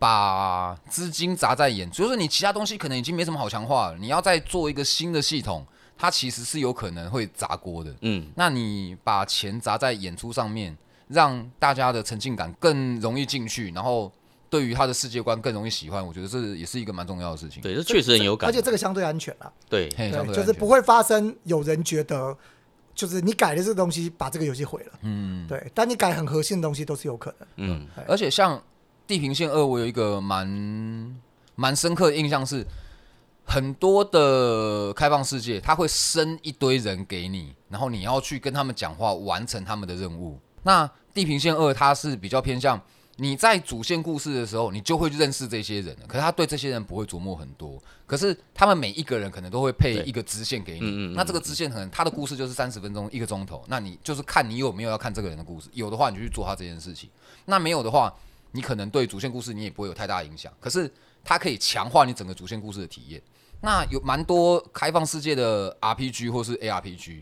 把资金砸在演，就是你其他东西可能已经没什么好强化了，你要再做一个新的系统，它其实是有可能会砸锅的。嗯那你把钱砸在演出上面，让大家的沉浸感更容易进去，然后对于他的世界观更容易喜欢，我觉得这也是一个蛮重要的事情。对，这确实很有感。而且这个相对安全啦，对，嘿，相对，对安全就是不会发生有人觉得，就是你改的这个东西把这个游戏毁了，嗯，对，但你改很核心的东西都是有可能。嗯而且像《地平线二》，我有一个蛮蛮深刻的印象是，很多的开放世界，它会生一堆人给你，然后你要去跟他们讲话，完成他们的任务。那《地平线二》它是比较偏向你在主线故事的时候，你就会认识这些人了，可是他对这些人不会琢磨很多。可是他们每一个人可能都会配一个支线给你，那这个支线可能他的故事就是三十分钟一个钟头，那你就是看你有没有要看这个人的故事，有的话你就去做他这件事情，那没有的话，你可能对主线故事你也不会有太大影响，可是它可以强化你整个主线故事的体验。那有蛮多开放世界的 RPG 或是 ARPG，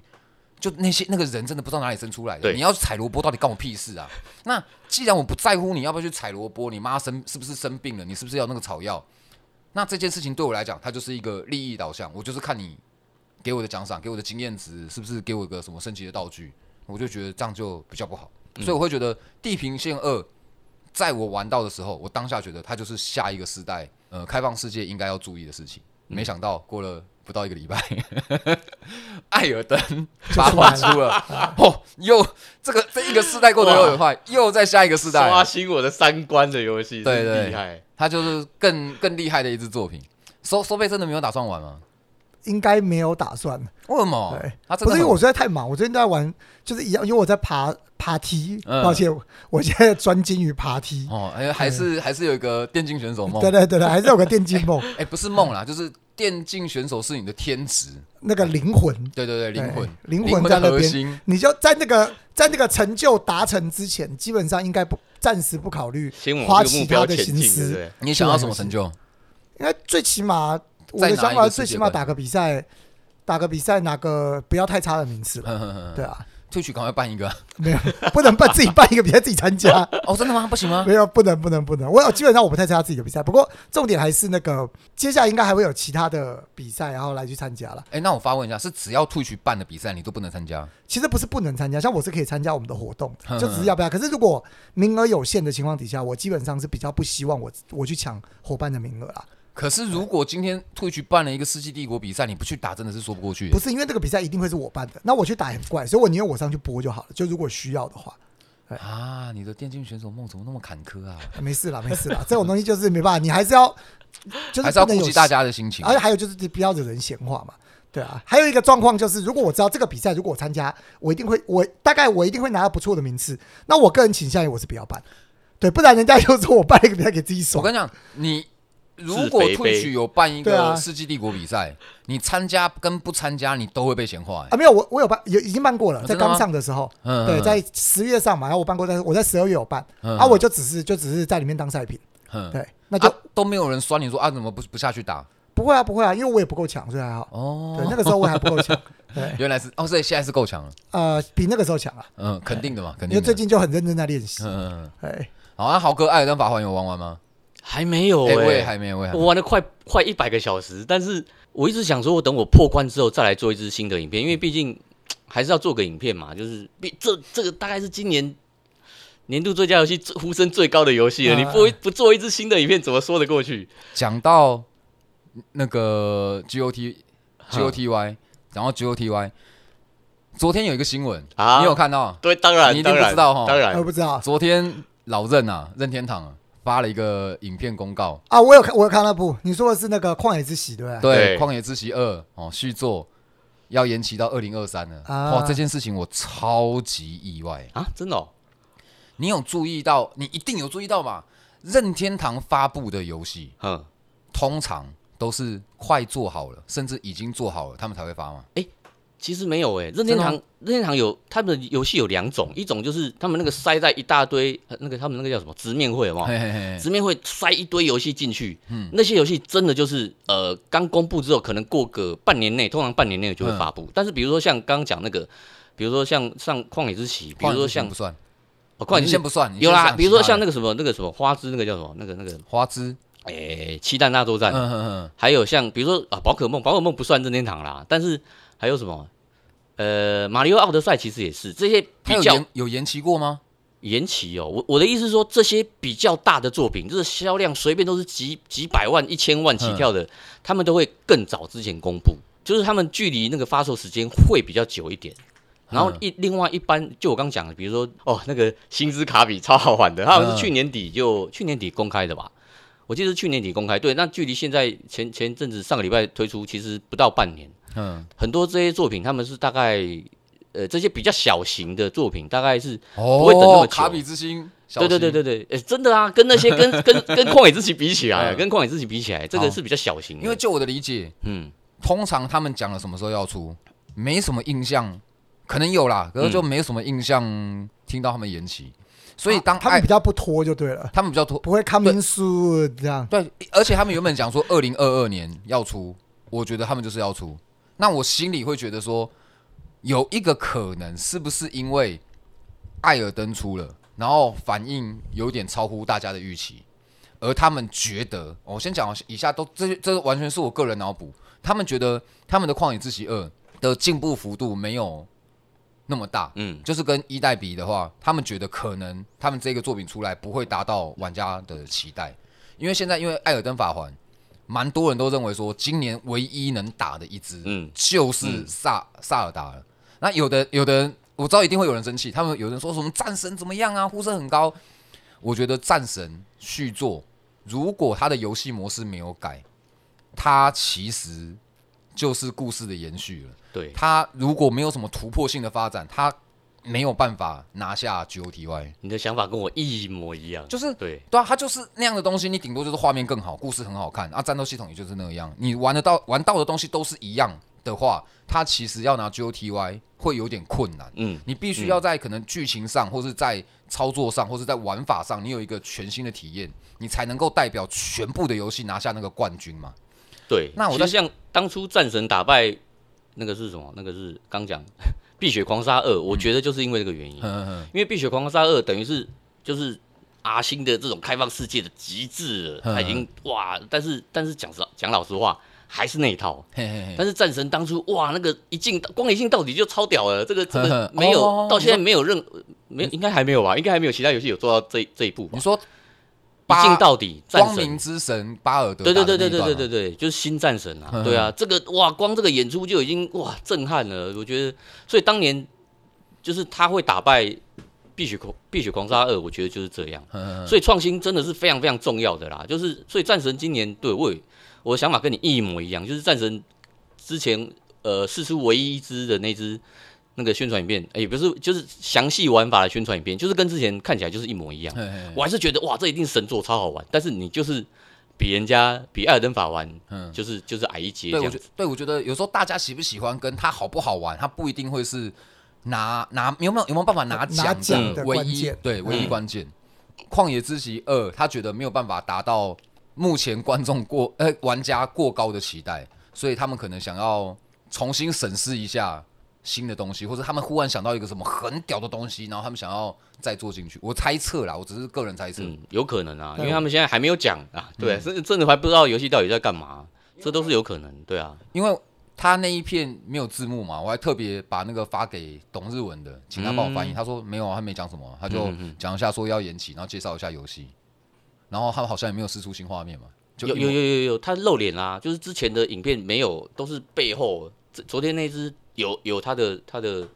就那些那个人真的不知道哪里生出来的，你要去采萝卜到底干我屁事啊？那既然我不在乎你要不要去采萝卜，你妈生是不是生病了？你是不是要那个草药？那这件事情对我来讲，它就是一个利益导向，我就是看你给我的奖赏，给我的经验值，是不是给我一个什么升级的道具，我就觉得这样就比较不好。所以我会觉得《地平线二》在我玩到的时候，我当下觉得它就是下一个时代呃开放世界应该要注意的事情。没想到过了不到一个礼拜，艾尔登发出了出了，哦，又这个这一个世代过得又很快，又在下一个世代刷，新我的三观的游戏，对对真厉害。它就是更更厉害的一支作品。收收费真的没有打算玩吗？应该没有打算，为什么不是因为我实在太忙，我最近都在玩，就是一样，因为我在爬爬梯，嗯抱歉，我现在专精于爬梯。哦，哎，还是还是有一个电竞选手梦对。对对对，还是有个电竞梦，哎，不是梦啦，就是电竞选手是你的天职。那个灵魂，对对对，灵魂，灵灵魂在那边。核心。你就在那个在那个成就达成之前，基本上应该不暂时不考虑花其他的心思？你想要什么成就？应该最起码我的想法最起码打个比赛，打个比赛拿个不要太差的名次吧。对啊，退去赶快办一个。没有 不能办自己办一个比赛自己参加，哦，真的吗？不行吗？没有不能不能不能。我基本上我不太参加自己的比赛，不过重点还是那个接下来应该还会有其他的比赛，然后来去参加了。哎，那我发问一下，是只要退去办的比赛你都不能参加？其实不是不能参加，像我是可以参加我们的活动就只是要不要。可是如果名额有限的情况底下，我基本上是比较不希望我我去抢伙伴的名额啦。可是如果今天退去办了一个世纪帝国比赛，你不去打真的是说不过去不。是因为这个比赛一定会是我办的，那我去打也很怪，所以我宁愿我上去播就好了。就如果需要的话，啊，你的电竞选手梦怎么那么坎坷啊？没事啦，没事啦，这种东西就是没办法，你还是要就是还是要顾及大家的心情。而且还有就是不要惹人闲话嘛。对啊，还有一个状况就是，如果我知道这个比赛，如果我参加，我一定会，我大概我一定会拿到不错的名次。那我个人倾向于我是不要办，对，不然人家又说我办了一个比赛给自己爽。我跟你讲，你如果退取有办一个世纪帝国比赛，你参加跟不参加，你都会被闲话、欸。啊，没有，我我有办，有已经办过了，在刚上的时候，嗯对，在十月上嘛，然后我办过，但是我在十二月有办，嗯啊，我就只是就只是在里面当赛品，嗯对，那就啊都没有人酸你说啊，怎么不不下去打？不会啊，不会啊，因为我也不够强，所以还好。哦，对，那个时候我还不够强，对，原来是哦，所以现在是够强了。呃，比那个时候强啊，嗯，肯定的嘛，肯定因为。最近就很认真在练习，嗯嗯嗯。哎，好，啊豪哥《艾尔登法环》有玩完吗？还没有哎，哎、我也还没有，我玩了快快一百个小时，但是我一直想说，我等我破关之后再来做一支新的影片，因为毕竟还是要做个影片嘛。就是毕这这个大概是今年年度最佳游戏呼声最高的游戏了，啊你不不做一支新的影片，怎么说得过去？讲到那个 G O T G O T Y，然后 G O T Y，昨天有一个新闻，啊。你有看到？对，当然你一定不知道哈。当然。我不知道，昨天老任啊，任天堂啊，发了一个影片公告，啊，我有看，我有看那部，你说的是那个《旷野之息》对不对？对，《旷野之息二》哦续作要延期到二零二三了。啊哇，这件事情我超级意外。啊，真的哦，你有注意到？你一定有注意到嘛？任天堂发布的游戏嗯，通常都是快做好了，甚至已经做好了，他们才会发吗？其实没有诶，任天堂任天堂有他们的游戏有两种，一种就是他们那个塞在一大堆呃那个他们那个叫什么直面会有没有？嘿嘿嘿，直面会塞一堆游戏进去，那些游戏真的就是呃刚公布之后，可能过个半年内，通常半年内就会发布。但是比如说像刚刚讲那个，比如说像上旷野之息，比如说像不算，哦旷野之息先不算，有啦，比如说像那个什么那个什么花枝那个叫什么？那个那个花枝，诶七弹大作战，还有像比如说啊宝可梦，宝可梦不算任天堂啦，但是还有什么呃马里奥奥德赛其实也是这些比较延有延期过吗？延期哦，我我的意思是说，这些比较大的作品，就是销量随便都是几几百万、一千万起跳的，他们都会更早之前公布，就是他们距离那个发售时间会比较久一点。然后一另外一般，就我刚讲的，比如说哦，那个星之卡比超好玩的，他好像是去年底就去年底公开的吧？我记得是去年底公开，对，那距离现在前前阵子上个礼拜推出，其实不到半年。嗯，很多这些作品他们是大概呃这些比较小型的作品，大概是哦，不会等那么久。卡比之星，小对对对心，对对，诶，真的啊，跟那些 跟跟跟旷野之息比起来，嗯。跟旷野之息比起来，这好个是比较小型的。因为就我的理解，嗯，通常他们讲了什么时候要出，没什么印象，可能有啦，可是就没什么印象听到他们延期，所以当爱他们比较不拖就对了，他们比较拖，不会 coming soon 这样。对，而且他们原本讲说二零二二年要出，我觉得他们就是要出，那我心里会觉得说，有一个可能是不是因为艾尔登出了，然后反应有点超乎大家的预期，而他们觉得，我先讲以下都这这完全是我个人脑补，他们觉得他们的旷野之息二的进步幅度没有那么大，嗯，就是跟一代比的话，他们觉得可能他们这个作品出来不会达到玩家的期待，因为现在因为艾尔登法环，蛮多人都认为说今年唯一能打的一支，嗯就是萨萨尔达了。那有的有的人我知道一定会有人生气，他们有人说什么战神怎么样啊，呼声很高。我觉得战神续作，如果他的游戏模式没有改，它其实就是故事的延续了。对，他如果没有什么突破性的发展，他没有办法拿下 GOTY。你的想法跟我一模一样，就是对，对啊，它就是那样的东西，你顶多就是画面更好，故事很好看啊，战斗系统也就是那样。你玩得到玩到的东西都是一样的话，它其实要拿 GOTY 会有点困难。嗯，你必须要在可能剧情上，或是在操作上，或是在玩法上，你有一个全新的体验，你才能够代表全部的游戏拿下那个冠军嘛。对。那我在其实像当初战神打败那个是什么？那个是刚讲《碧血狂杀二》，我觉得就是因为这个原因，因为《碧血狂杀二》等于是就是阿星的这种开放世界的极致了，嗯他已经哇，但是但是讲实讲老实话，还是那一套。嘿嘿嘿，但是战神当初哇，那个一进光一进到底就超屌了，这个这呵呵个没有、哦到现在没有任没应该还没有吧？应该还没有其他游戏有做到这这一步吧你？说一进到底，战光明神。之神巴尔德对对对对对对对对，就是新战神啊，嗯对啊，这个哇，光这个演出就已经哇震撼了，我觉得，所以当年就是他会打败《碧血狂碧血狂杀二》，我觉得就是这样，嗯所以创新真的是非常非常重要的啦，就是所以战神今年对我也我的想法跟你一模一样，就是战神之前呃试出唯一一支的那支那个宣传影片，哎也不是就是详细玩法的宣传影片，就是跟之前看起来就是一模一样。嘿嘿嘿我还是觉得哇，这一定神作，超好玩。但是你就是比人家比艾尔登法玩，嗯就是就是矮一截对，我觉这样子。对我觉得有时候大家喜不喜欢跟他好不好玩，他不一定会是拿拿有没有有没有办法拿拿奖奖的唯一关键对唯一嗯关键。旷野之息二，他觉得没有办法达到目前观众过呃玩家过高的期待，所以他们可能想要重新审视一下新的东西，或者他们忽然想到一个什么很屌的东西，然后他们想要再做进去。我猜测啦，我只是个人猜测。嗯，有可能啊，因为他们现在还没有讲啊，嗯对，甚至甚至还不知道游戏到底在干嘛，这都是有可能，对啊，因为他那一片没有字幕嘛，我还特别把那个发给懂日文的，请他帮我翻译。嗯他说没有啊，他没讲什么啊，他就讲一下说要延期，然后介绍一下游戏，然后他们好像也没有试出新画面嘛，就有有有有有，他露脸啦，就是之前的影片没有，都是背后。这昨天那只有有他的他的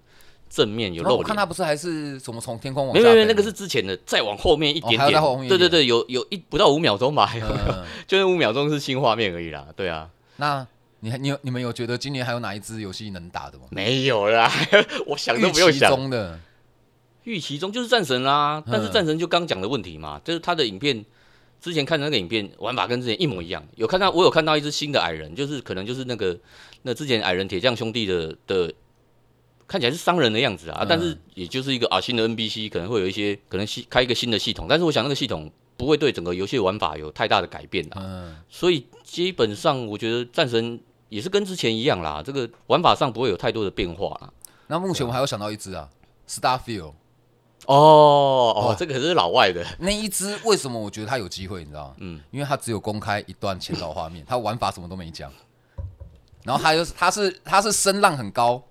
正面有然后露脸。我看他不是还是什么从天空往没有没有，那个是之前的，再往后面一点点。对对对，有有一不到五秒钟吧，就那五秒钟是新画面而已啦。对啊，那你还你有你们有觉得今年还有哪一支游戏能打的吗？没有啦，我想都预期不用想。中的，预期中就是战神啦，但是嗯战神就刚讲的问题嘛，就是他的影片之前看的那个影片玩法跟之前一模一样。有看到我有看到一只新的矮人，就是可能就是那个那之前矮人铁匠兄弟的的看起来是商人的样子啊，嗯但是也就是一个啊新的 NBC 可能会有一些可能系开一个新的系统，但是我想那个系统不会对整个游戏的玩法有太大的改变啊，嗯，所以基本上我觉得战神也是跟之前一样啦，这个玩法上不会有太多的变化啦。那目前我还有想到一只啊，Starfield 哦哦哇，这个可是老外的，那一只为什么我觉得它有机会，你知道吗？嗯，因为它只有公开一段前导画面，它玩法什么都没讲。然后还有它是它是声浪很高，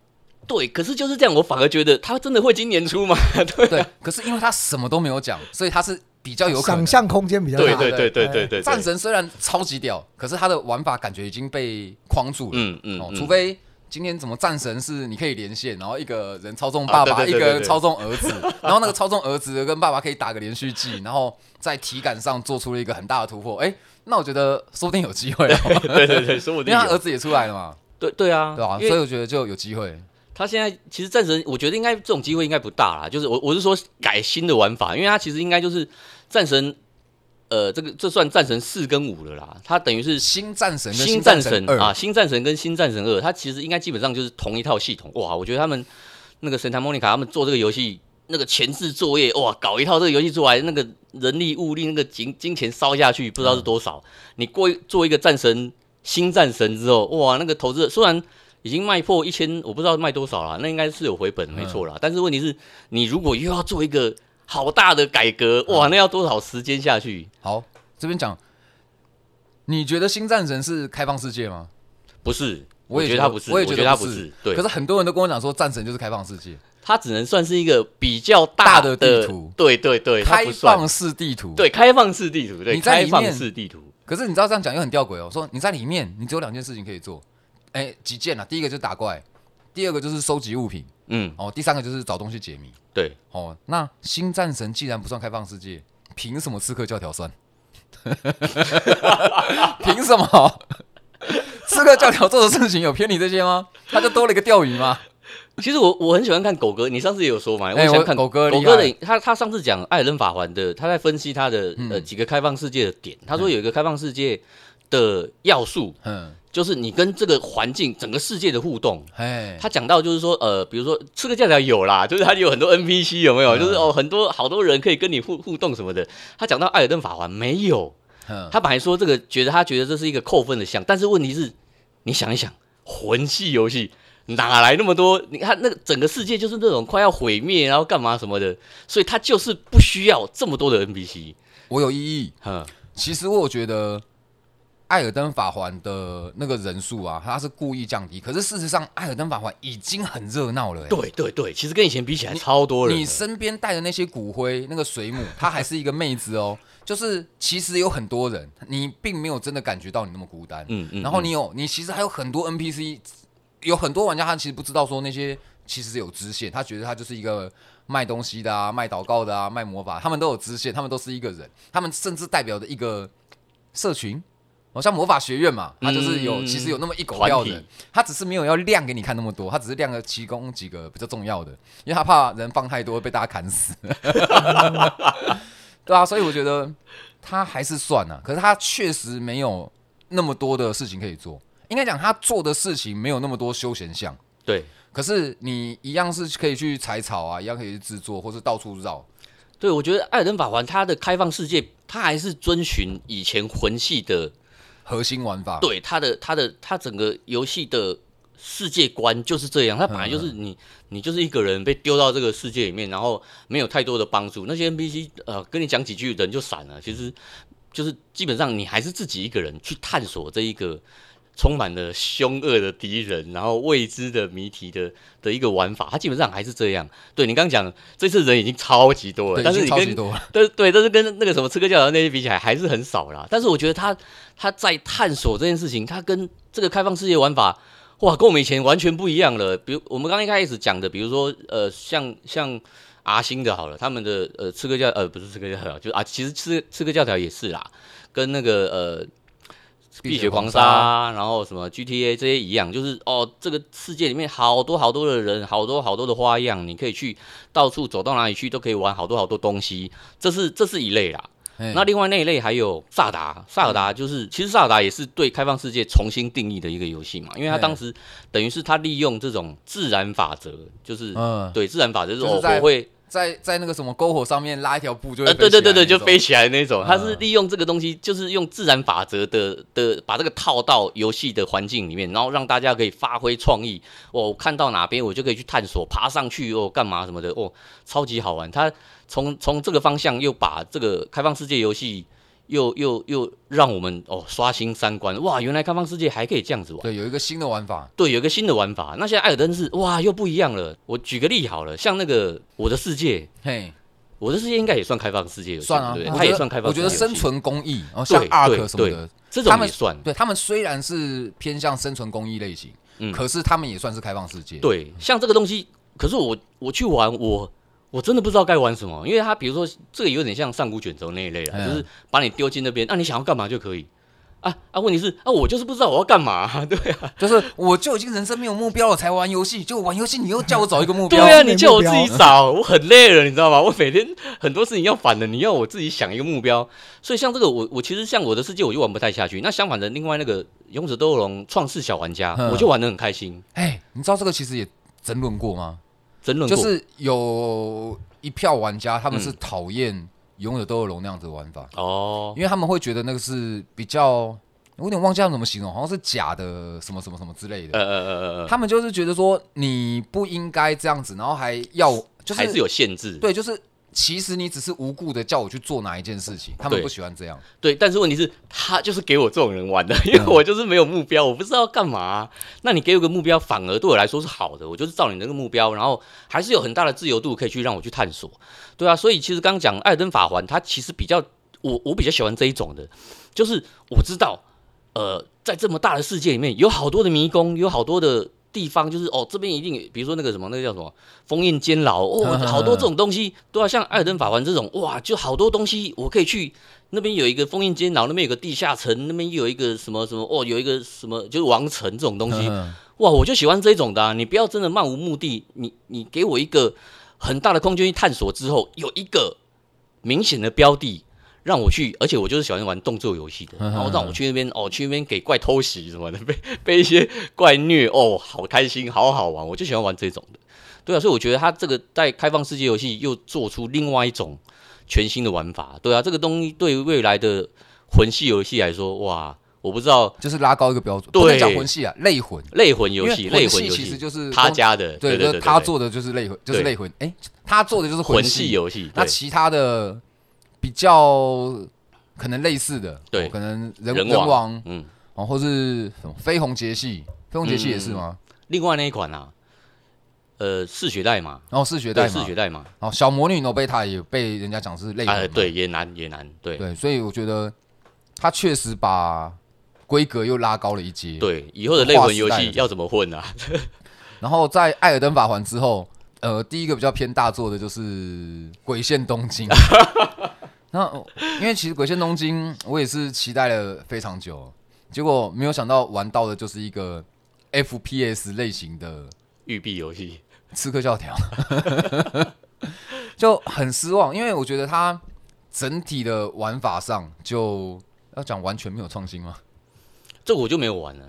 对，可是就是这样，我反而觉得他真的会今年出吗？对 对，可是因为它什么都没有讲，所以它是比较有可能想。象空间比较大。对对对对对对，战神虽然超级屌，可是它的玩法感觉已经被框住了。嗯嗯除非今天怎么战神是你可以连线，然后一个人操纵啊爸爸，对对对对对一个人操纵儿子，然后那个操纵儿子跟爸爸可以打个连续技，然后在体感上做出了一个很大的突破。哎，那我觉得说不定有机会哦，对对对，说不因定因为他儿子也出来了嘛，对对啊，对啊？所以我觉得就有机会。他现在其实战神，我觉得应该这种机会应该不大啦。就是我我是说改新的玩法，因为他其实应该就是战神，呃，这个这算战神四跟五了啦。它等于是新战神跟新战神啊，新战神跟新战神二，它其实应该基本上就是同一套系统。哇，我觉得他们那个神探莫妮卡他们做这个游戏，那个前置作业哇，搞一套这个游戏出来，那个人力物力那个金金钱烧下去不知道是多少。你过做一个战神新战神之后，哇，那个投资虽然已经卖破一千，我不知道卖多少了，那应该是有回本，没错啦。但是问题是，你如果又要做一个好大的改革，哇，那要多少时间下去？好，这边讲，你觉得新战神是开放世界吗？不是，我也觉得他不是，我也觉觉得他不是。对，可是很多人都跟我讲说，战神就是开放世界，它只能算是一个比较大的的地图对对对，开放式地图。，对开放式地图，对开放式地图，可是你知道这样讲又很吊诡哦，说你在里面，你只有两件事情可以做，哎，几件啊？第一个就是打怪，第二个就是收集物品，嗯，哦，第三个就是找东西解谜。对，哦，那新战神既然不算开放世界，凭什么刺客教条算？凭什么？刺客教条做的事情有偏离这些吗？他就多了一个钓鱼吗？其实我我很喜欢看狗哥，你上次也有说嘛，我哎喜欢看狗哥狗哥的，他他上次讲艾尔登法环的，他在分析他的嗯呃几个开放世界的点，他说有一个开放世界的要素，嗯，就是你跟这个环境整个世界的互动。哎，他讲到就是说，呃，比如说刺客教条有啦，就是它有很多 NPC 有没有？嗯就是哦，很多好多人可以跟你互互动什么的。他讲到艾尔登法环没有，嗯他本来说这个觉得他觉得这是一个扣分的项，但是问题是，你想一想，魂系游戏哪来那么多？你看那个整个世界就是那种快要毁灭，然后干嘛什么的，所以他就是不需要这么多的 NPC。我有异议。嗯，其实我觉得艾尔登法环的那个人数啊，他是故意降低。可是事实上，艾尔登法环已经很热闹了、欸。对对对，其实跟以前比起来超多人了。你身边带的那些骨灰，那个水母，她还是一个妹子哦。就是其实有很多人，你并没有真的感觉到你那么孤单。嗯嗯然后你有，你其实还有很多 NPC，有很多玩家他其实不知道说那些其实是有支线，他觉得他就是一个卖东西的啊，卖祷告的啊，卖魔法，他们都有支线，他们都是一个人，他们甚至代表着一个社群。哦，像魔法学院嘛，它就是有、嗯其实有那么一狗票的团体，他只是没有要亮给你看那么多，它只是亮了其中几个比较重要的，因为他怕人放太多被大家砍死。对啊，所以我觉得他还是算了、可是他确实没有那么多的事情可以做。应该讲他做的事情没有那么多休闲项，对可是你一样是可以去采草啊，一样可以去制作，或是到处绕。对，我觉得艾尔登法环它的开放世界，它还是遵循以前魂系的核心玩法，对它的它的它整个游戏的世界观就是这样，它本来就是你你就是一个人被丢到这个世界里面，然后没有太多的帮助，那些 NPC 呃跟你讲几句人就散了，其实就是基本上你还是自己一个人去探索这一个。充满了凶恶的敌人，然后未知的谜题的的一个玩法，它基本上还是这样。对你刚刚讲，这次人已经超级多了，但是你跟。对对，但是跟那个什么刺客教条那些比起来，还是很少啦。但是我觉得他他在探索这件事情，他跟这个开放世界玩法，哇，跟我们以前完全不一样了。比如我们刚一开始讲的，比如说呃，像像阿星的好了，他们的呃刺客教呃不是刺客教条，就啊其实刺刺客教条也是啦，跟那个呃碧血狂杀，然后什么 GTA 这些一样，就是哦这个世界里面好多好多的人，好多好多的花样，你可以去到处走到哪里去都可以玩好多好多东西，这是这是一类啦。那另外那一类还有萨达，萨尔达就是其实萨尔达也是对开放世界重新定义的一个游戏嘛，因为他当时等于是他利用这种自然法则，就是、嗯，对自然法则就是我会在在那个什么篝火上面拉一条布就会呃对对对对就飞起来那种，它是嗯利用这个东西，就是用自然法则的的把这个套到游戏的环境里面，然后让大家可以发挥创意。哦，我看到哪边我就可以去探索，爬上去哦，干嘛什么的哦，超级好玩。它从从这个方向又把这个开放世界游戏。又又又让我们哦刷新三观哇！原来开放世界还可以这样子玩。对，有一个新的玩法，对，有一个新的玩法。那现在艾尔登是哇又不一样了。我举个例好了，像那个我的世界，嘿，我的世界应该也算开放世界游戏，算啊，对它也算开放我觉。得生存公益，然后像对 Ark 什么的，这种也算。对他们虽然是偏向生存公益类型，嗯可是他们也算是开放世界。对，像这个东西，可是我我去玩，我我真的不知道该玩什么，因为他比如说这个有点像上古卷轴那一类了，嗯就是把你丢进那边，那、你想要干嘛就可以。啊啊！问题是啊，我就是不知道我要干嘛、对啊，就是我就已经人生没有目标了才玩游戏，就玩游戏你又叫我找一个目标，对啊，你叫我自己找，我很累了，你知道吗？我每天很多事情要烦的，你要我自己想一个目标，所以像这个我我其实像我的世界我就玩不太下去。那相反的，另外那个勇者斗恶龙创世小玩家，嗯我就玩的很开心，哎，你知道这个其实也争论过吗？争论。就是有一票玩家他们是嗯讨厌勇者斗恶龙那样子的玩法，哦，因为他们会觉得那个是比较，我有点忘记他们怎么形容，好像是假的什么什么什么之类的。呃呃呃呃呃，他们就是觉得说你不应该这样子，然后还要就是还是有限制。对，就是其实你只是无故的叫我去做哪一件事情，他们不喜欢这样。对，但是问题是，他就是给我这种人玩的，因为我就是没有目标，我不知道要干嘛、那你给我个目标，反而对我来说是好的，我就是照你那个目标，然后还是有很大的自由度可以去让我去探索。对啊，所以其实刚刚讲《艾尔登法环》，它其实比较我我比较喜欢这一种的，就是我知道，呃，在这么大的世界里面，有好多的迷宫，有好多的。地方就是哦，这边一定，比如说那个什么，那个叫什么封印监牢哦，好多这种东西，对啊，像艾尔登法环这种，哇，就好多东西我可以去那边有一个封印监牢，那边有个地下城，那边又有一个什么什么哦，有一个什么就是王城这种东西，嗯 哇，我就喜欢这种的、啊。你不要真的漫无目的，你你给我一个很大的空间去探索之后，有一个明显的标的让我去，而且我就是喜欢玩动作游戏的，嗯然后让我去那边哦，去那边给怪偷袭什么的，被被一些怪虐哦，好开心，好好玩，我就喜欢玩这种的。对啊，所以我觉得他这个在开放世界游戏又做出另外一种全新的玩法。对啊，这个东西对于未来的魂系游戏来说，哇，我不知道就是拉高一个标准，对魂系啊，类魂。类魂游戏，类魂游戏其实就是他家的，对，对他做的就是类魂，就是对类魂。哎，他做的就是魂系系。游戏，那其他的比较可能类似的，对哦可能人人人王嗯，哦，或是什么绯红节系，绯红节系也是吗？另外那一款啊，呃，嗜血代码，然后嗜血对，代码，嗜血代码，然后小魔女诺贝塔也被人家讲是类魂啊，嘛，对，也难也难，对对，所以我觉得他确实把规格又拉高了一阶。，对，以后的类魂游戏要怎么混啊？然后在《艾尔登法环》之后，呃，第一个比较偏大作的就是《鬼线东京》。那因为其实《鬼线东京》我也是期待了非常久，结果没有想到玩到的就是一个 FPS 类型的育碧游戏，刺客教条，就很失望，因为我觉得它整体的玩法上就要讲完全没有创新吗？这我就没有玩了。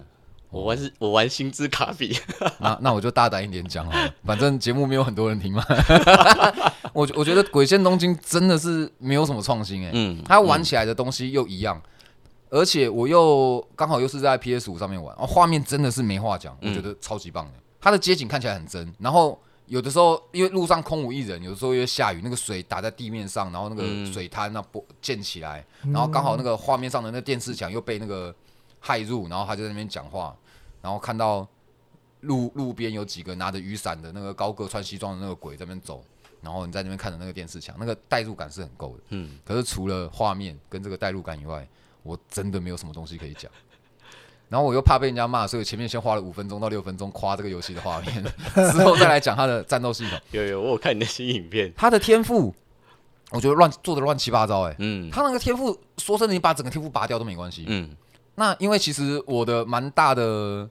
我玩是，我玩星之卡比，那那我就大胆一点讲了，反正节目没有很多人听嘛。我我觉得《鬼线东京》真的是没有什么创新哎、嗯，它玩起来的东西又一样，而且我又刚好又是在 PS 五上面玩，哦，画面真的是没话讲，我嗯觉得超级棒的。它的街景看起来很真，然后有的时候因为路上空无一人，有的时候因为下雨，那个水打在地面上，然后那个嗯。水滩那波溅起来，然后刚好那个画面上的那电视墙又被那个骇入，然后他就在那边讲话，然后看到路路边有几个拿着雨伞的那个高个穿西装的那个鬼在那边走，然后你在那边看着那个电视墙，那个代入感是很够的。嗯，可是除了画面跟这个代入感以外，我真的没有什么东西可以讲。然后我又怕被人家骂，所以前面先花了五分钟到六分钟夸这个游戏的画面，之后再来讲它的战斗系统。有有，我有看你的新影片，他的天赋，我觉得乱做的乱七八糟哎、嗯他那个天赋，说真的，你把整个天赋拔掉都没关系。嗯，那因为其实我的蛮大的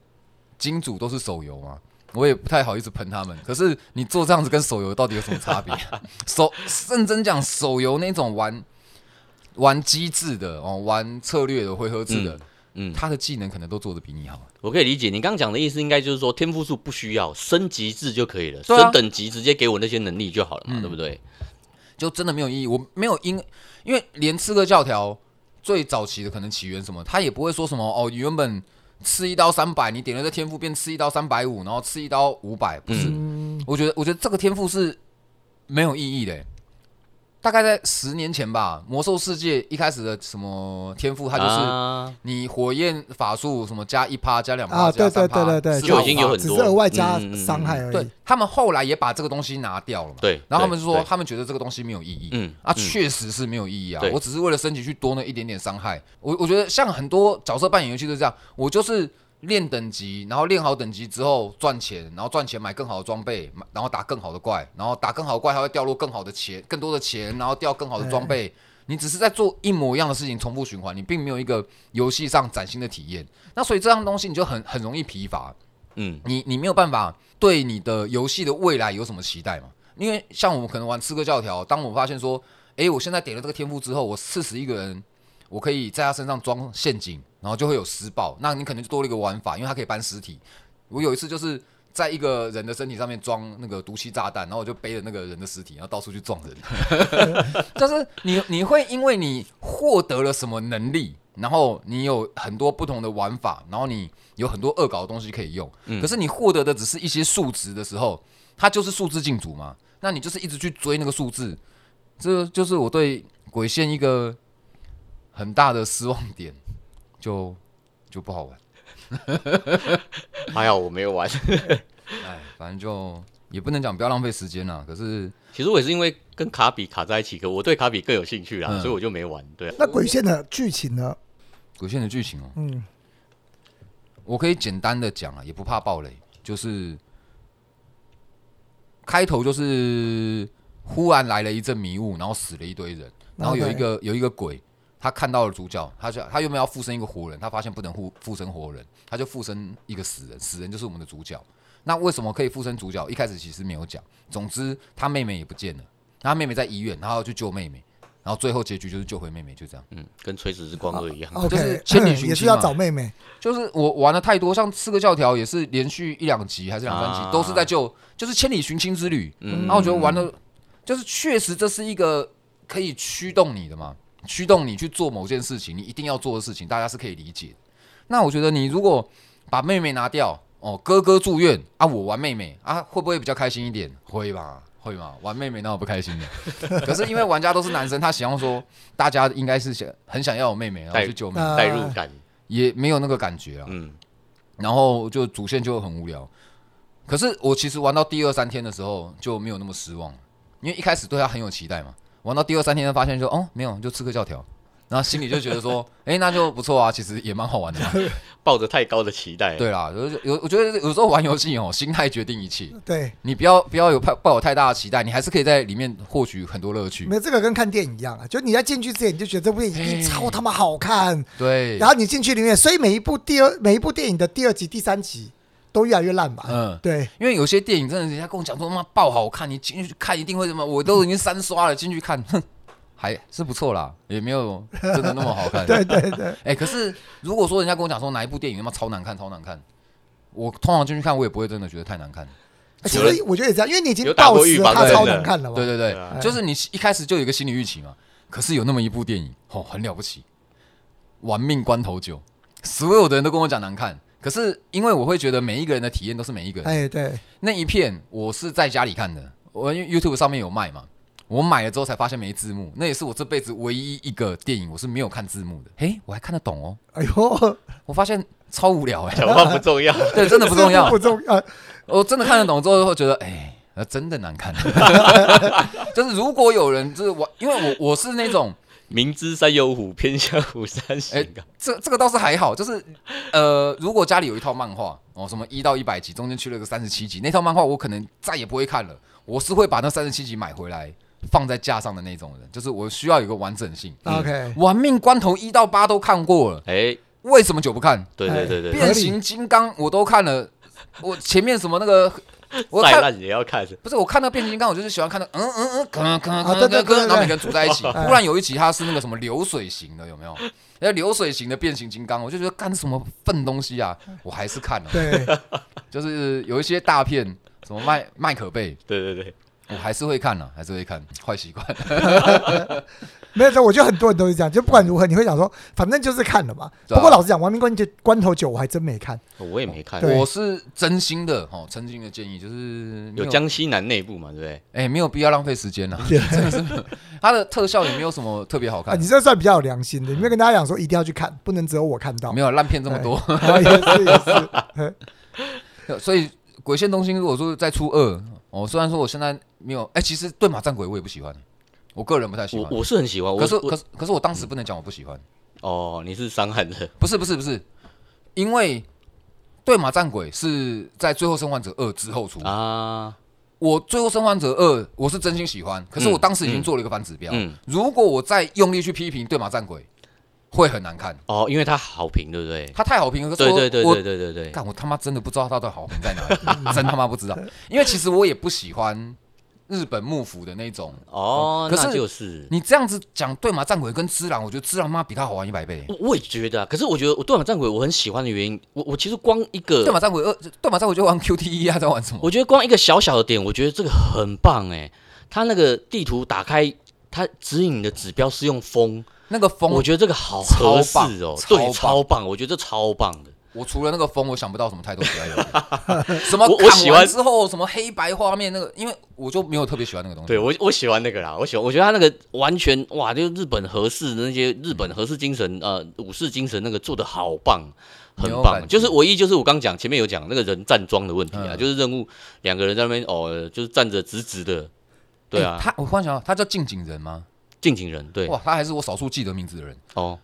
金主都是手游嘛，我也不太好意思喷他们。可是你做这样子跟手游到底有什么差别？手认真讲，手游那种玩玩机制的哦，玩策略的回合制的，嗯他的技能可能都做的比你好。我可以理解你刚刚讲的意思，应该就是说天赋数不需要，升级制就可以了，啊升等级直接给我那些能力就好了嘛，嗯对不对？就真的没有意义。我没有因，因为连刺客教条最早期的可能起源什么，他也不会说什么哦，原本吃一刀三百，你点了这天赋变吃一刀三百五，然后吃一刀五百，不是。嗯，我觉得，我觉得这个天赋是没有意义的欸。大概在十年前吧，魔兽世界一开始的什么天赋，它就是啊你火焰法术什么加一趴、加两趴、啊，对对加三趴，对对对，十就已经有很多只是额外加伤害而已。对他们后来也把这个东西拿掉了嘛。对，然后他们就说，他们觉得这个东西没有意义。嗯啊，嗯确实是没有意义啊！我只是为了升级去多那一点点伤害。我我觉得像很多角色扮演游戏都是这样，我就是练等级，然后练好等级之后赚钱，然后赚钱买更好的装备，买然后打更好的怪，然后打更好的怪，它会掉落更好的钱，更多的钱，然后掉更好的装备。你只是在做一模一样的事情，重复循环，你并没有一个游戏上崭新的体验。那所以这样东西你就很很容易疲乏。嗯你你没有办法对你的游戏的未来有什么期待嘛？因为像我们可能玩刺客教条，当我发现说，诶，我现在点了这个天赋之后，我刺死一个人，我可以在他身上装陷阱，然后就会有施暴，那你可能就多了一个玩法，因为它可以搬尸体。我有一次就是在一个人的身体上面装那个毒气炸弹，然后我就背着那个人的尸体，然后到处去撞人。就是你你会因为你获得了什么能力，然后你有很多不同的玩法，然后你有很多恶搞的东西可以用。嗯可是你获得的只是一些数值的时候，它就是数字竞逐嘛。那你就是一直去追那个数字，这就是我对鬼线一个很大的失望点，就就不好玩。还好我没有玩。哎，反正就也不能讲不要浪费时间啦。可是其实我也是因为跟卡比卡在一起，可我对卡比更有兴趣啦，嗯所以我就没玩。对啊，那鬼线的剧情呢？鬼线的剧情哦、嗯，我可以简单的讲啊，也不怕暴雷，就是开头就是忽然来了一阵迷雾，然后死了一堆人，然后有一个有一个鬼，他看到了主角，他就他原本要附身一个活人，他发现不能附附身活人，他就附身一个死人，死人就是我们的主角。那为什么可以附身主角？一开始其实没有讲。总之，他妹妹也不见了，他妹妹在医院，然后要去救妹妹，然后最后结局就是救回妹妹，就这样。嗯，跟垂死之光二一样。OK，就是千里寻亲也是要找妹妹。就是我玩的太多，像四个教条也是连续一两集还是两三集，啊都是在救，就是千里寻亲之旅。嗯然后我觉得玩的，就是确实这是一个可以驱动你的嘛，驱动你去做某件事情，你一定要做的事情，大家是可以理解。那我觉得你如果把妹妹拿掉，哦，哥哥住院啊，我玩妹妹啊，会不会比较开心一点？会吧，会嘛，玩妹妹那我不开心的。可是因为玩家都是男生，他想要说，大家应该是想很想要有妹妹，然后去救妹妹，啊代入感，也没有那个感觉啊。嗯，然后就主线就很无聊。可是我其实玩到第二三天的时候就没有那么失望，因为一开始对他很有期待嘛。玩到第二三天，发现说哦没有，就刺客教条，然后心里就觉得说，哎、那就不错啊，其实也蛮好玩的嘛。抱着太高的期待。，对啦，有有我觉得有时候玩游戏哦，心态决定一切。对，你不要不要有抱抱有太大的期待，你还是可以在里面获取很多乐趣没。有这个跟看电影一样啊，就你在进去之前你就觉得这部电影一定超他妈好看，对，然后你进去里面，所以每一部第二每一部电影的第二集、第三集都越来越烂吧。嗯，对，因为有些电影真的，人家跟我讲说他妈爆好看，你进去看一定会什么，我都已经三刷了，进去看，哼，还是不错啦，也没有真的那么好看。对对对，哎、可是如果说人家跟我讲说哪一部电影他妈超难看，超难看，我通常进去看，我也不会真的觉得太难看。其实我觉得也这样，因为你已经有打过预到时，它超难看了嘛。对对对，就是你一开始就有一个心理预期嘛。可是有那么一部电影，哦，很了不起，《玩命关头九》，所有的人都跟我讲难看，可是因为我会觉得每一个人的体验都是每一个人。哎对，那一片我是在家里看的，我因为 YouTube 上面有卖嘛，我买了之后才发现没字幕，那也是我这辈子唯一一个电影我是没有看字幕的。嘿，我还看得懂哦，哎呦，我发现超无聊哎、讲话不重要。对，真的不重要不，重要。我真的看得懂之后会觉得，哎、呃真的难看。就是如果有人就是我，因为我我是那种明知山有虎，偏向虎山行啊。这这个倒是还好，就是呃，如果家里有一套漫画哦，什么一到一百集，中间去了个三十七集，那套漫画我可能再也不会看了，我是会把那三十七集买回来放在架上的那种人，就是我需要有个完整性。OK，玩命关头一到八都看过了，哎，为什么九不看？对对对对，变形金刚我都看了，我前面什么那个，我看也要看。不是我看那变形金刚，我就是喜欢看那嗯嗯嗯，可能可能啊对对对对然后每个人组在一起。哎忽然有一集它是那个什么流水型的，有没有？那流水型的变形金刚，我就觉得干什么笨东西啊！我还是看了，对，就是有一些大片，什么麦麦可贝，对对对，我还是会看了，还是会看，坏习惯。没有，我觉得很多人都是这样，就不管如何，你会想说，反正就是看了嘛。啊不过老实讲，《亡命关头关头九》我还真没看。我也没看。我是真心的哦，真心的建议就是没有江西南内部嘛，对不对？哎、没有必要浪费时间了，真的是。它的特效也没有什么特别好啊，看你，这算比较有良心的，你没有跟大家讲说一定要去看，不能只有我看到。没有烂片这么多。啊，也是也是，所以《鬼线东兴》如果说再出二，哦，虽然说我现在没有，哎、其实《对马战鬼》我也不喜欢，我个人不太喜欢。我我是很喜欢，可是可是可是我当时不能讲我不喜欢，哦，你是伤痕的不是不是不是，因为《对马战鬼》是在《最后生还者二》之后出，啊，我《最后生还者二》我是真心喜欢，可是我当时已经做了一个反指标，嗯，如果我再用力去批评《对马战鬼》，会很难看。哦，因为它好评，对不对？他太好评了，对对对对对对对，干，我他妈真的不知道他的好评在哪里，真他妈不知道。因为其实我也不喜欢日本幕府的那种。哦，可是那就是。你这样子讲对马战鬼跟之狼，我觉得之狼妈比他好玩一百倍。我我也觉得啊，可是我觉得我对马战鬼我很喜欢的原因，我我其实光一个对马战鬼二，对马战鬼就玩 QTE 啊，在玩什么？我觉得光一个小小的点，我觉得这个很棒哎。它那个地图打开，它指引的指标是用风，那个风，我我觉得这个好合适哦，对，超棒超棒超棒，我觉得这超棒的。我除了那个风，我想不到什么太多其他游戏。什么我我喜欢完之后什么黑白画面那个，因为我就没有特别喜欢那个东西。对我我喜欢那个啦，我喜欢，我觉得他那个完全哇，就日本和式的那些日本和式精神，呃，武士精神那个做的好棒，很棒。就是唯一就是我刚讲前面有讲那个人站桩的问题啊，嗯就是任务两个人在那边哦，就是站着直直的，对啊，欸他我忽然想到，他叫近景人吗？近景人对哇，他还是我少数记得名字的人。哦，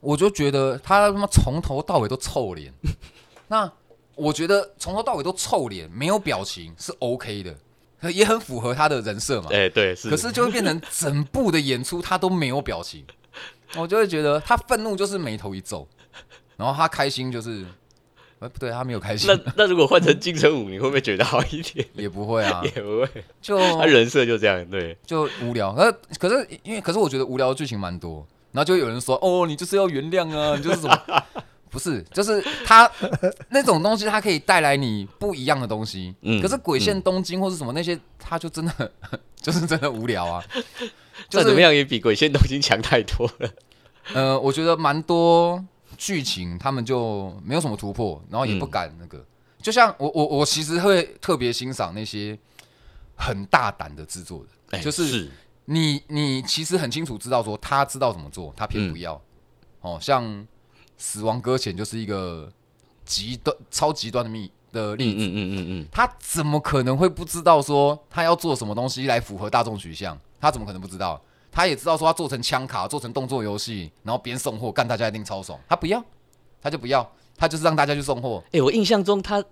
我就觉得他他妈从头到尾都臭脸。那我觉得从头到尾都臭脸，没有表情是 OK 的，也很符合他的人设嘛。哎、对是，可是就会变成整部的演出他都没有表情，我就会觉得他愤怒就是眉头一皱，然后他开心就是，哎不对，他没有开心那，那如果换成金城武，你会不会觉得好一点？也不会啊 也，不会，就他人设就这样，对，就无聊。可是可是因为可是我觉得无聊的剧情蛮多，然后就有人说哦，你就是要原谅啊，你就是什么。不是，就是他那种东西，它可以带来你不一样的东西。嗯可是鬼线东京或是什么那些，他就真的 就是真的无聊啊。就怎么样也比鬼线东京强太多了。呃，我觉得蛮多剧情他们就没有什么突破，然后也不嗯敢那个。就像我我我其实会特别欣赏那些很大胆的制作的，哎就是是你你其实很清楚知道说他知道怎么做，他偏不嗯要。哦，像《死亡搁浅》就是一个极端超极端的例的例子。嗯嗯嗯嗯嗯，他怎么可能会不知道说他要做什么东西来符合大众取向？他怎么可能不知道？他也知道说他做成枪卡，做成动作游戏，然后边送货，干大家一定超爽。他不要，他就不要，他就是让大家去送货。哎、我印象中他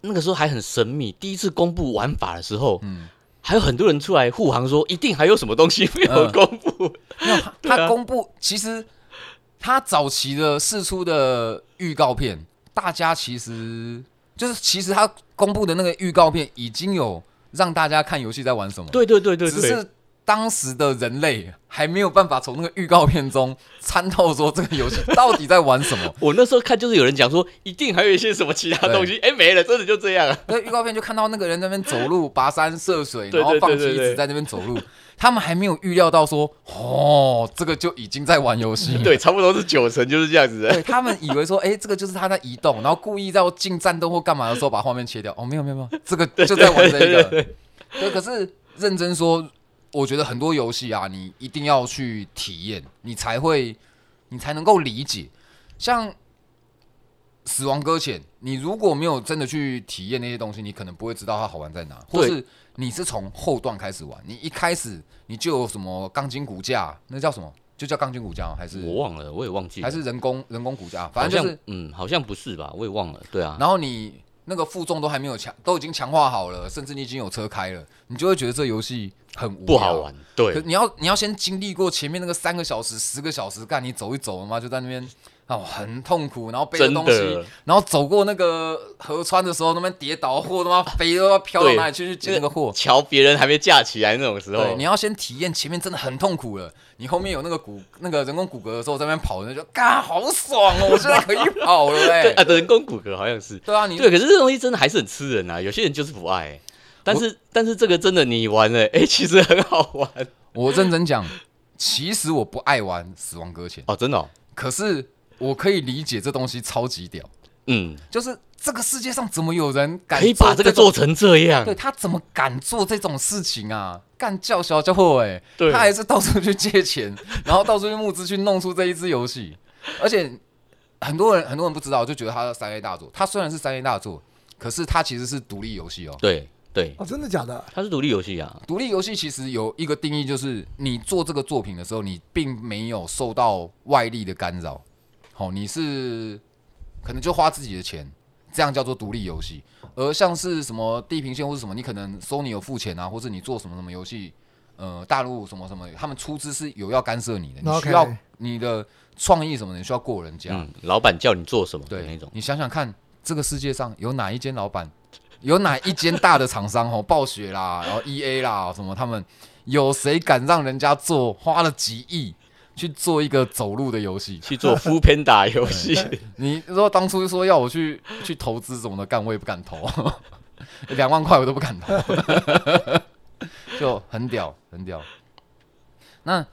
那个时候还很神秘，第一次公布玩法的时候，嗯，还有很多人出来护航说，一定还有什么东西没有嗯公布。没有，他 公布其实他早期的试出的预告片，大家其实就是其实他公布的那个预告片已经有让大家看游戏在玩什么。对对对对对，只是当时的人类还没有办法从那个预告片中参透说这个游戏到底在玩什么。我那时候看就是有人讲说，一定还有一些什么其他东西，哎、没了，真的就这样啊。那预告片就看到那个人在那边走路、跋山涉水，然后放对对对梯子在那边走路。他们还没有预料到说，哦，这个就已经在玩游戏了。对，差不多是九成就是这样子的。对他们以为说，哎、这个就是他在移动，然后故意在进战斗或干嘛的时候把画面切掉。哦，没有没有没有，这个就在玩这个。对，可是认真说，我觉得很多游戏啊，你一定要去体验，你才会，你才能够理解。像死亡搁浅，你如果没有真的去体验那些东西，你可能不会知道它好玩在哪，或是你是从后段开始玩，你一开始你就有什么钢筋骨架，那叫什么？就叫钢筋骨架吗？还是我忘了，我也忘记了，还是人工人工骨架？反正就是，嗯，好像不是吧？我也忘了。对啊，然后你那个负重都还没有强，都已经强化好了，甚至你已经有车开了，你就会觉得这游戏很无聊不好。玩。对可，你要你要先经历过前面那个三个小时、十个小时，干你走一走嘛，就在那边哦很痛苦，然后背着东西，然后走过那个河川的时候，那边跌倒，货他妈飞都要飘到对哪里去去捡那个货。瞧别人还没架起来那种时候。对，，你要先体验前面真的很痛苦了，你后面有那个骨那个人工骨骼的时候，在那边跑，那就嘎好爽哦，我现在可以跑了哎、对啊，人工骨骼好像是。对啊，你对，可是这东西真的还是很吃人啊，有些人就是不爱、但是但是这个真的你玩了，哎、其实很好玩。我认真讲，其实我不爱玩死亡搁浅，哦，真的、哦，可是我可以理解这东西超级屌。嗯，就是这个世界上怎么有人敢可以把这个做成这样对，他怎么敢做这种事情啊？干叫嚣叫货哎，对他还是到处去借钱，然后到处去募资去弄出这一支游戏，而且很多人很多人不知道，就觉得他是三 A 大作。他虽然是三 A 大作，可是他其实是独立游戏哦。对对，哦，真的假的？它是独立游戏啊，独立游戏其实有一个定义，就是你做这个作品的时候，你并没有受到外力的干扰。好、你是可能就花自己的钱，这样叫做独立游戏。而像是什么地平线或是什么，你可能 Sony 有付钱啊，或者你做什么什么游戏，呃，大陆什么什么，他们出资是有要干涉你的，你需要你的创意什么的，你需要过人家。嗯，老板叫你做什么对那种，你想想看，这个世界上有哪一间老板，有哪一间大的厂商哦，暴雪啦，然后 E A 啦，什么他们有谁敢让人家做花了几亿去做一个走路的游戏？去做 f 偏打游戏，你说当初说要我去去投资什么的，干我也不敢投，两万块我都不敢投，就很屌，很屌。那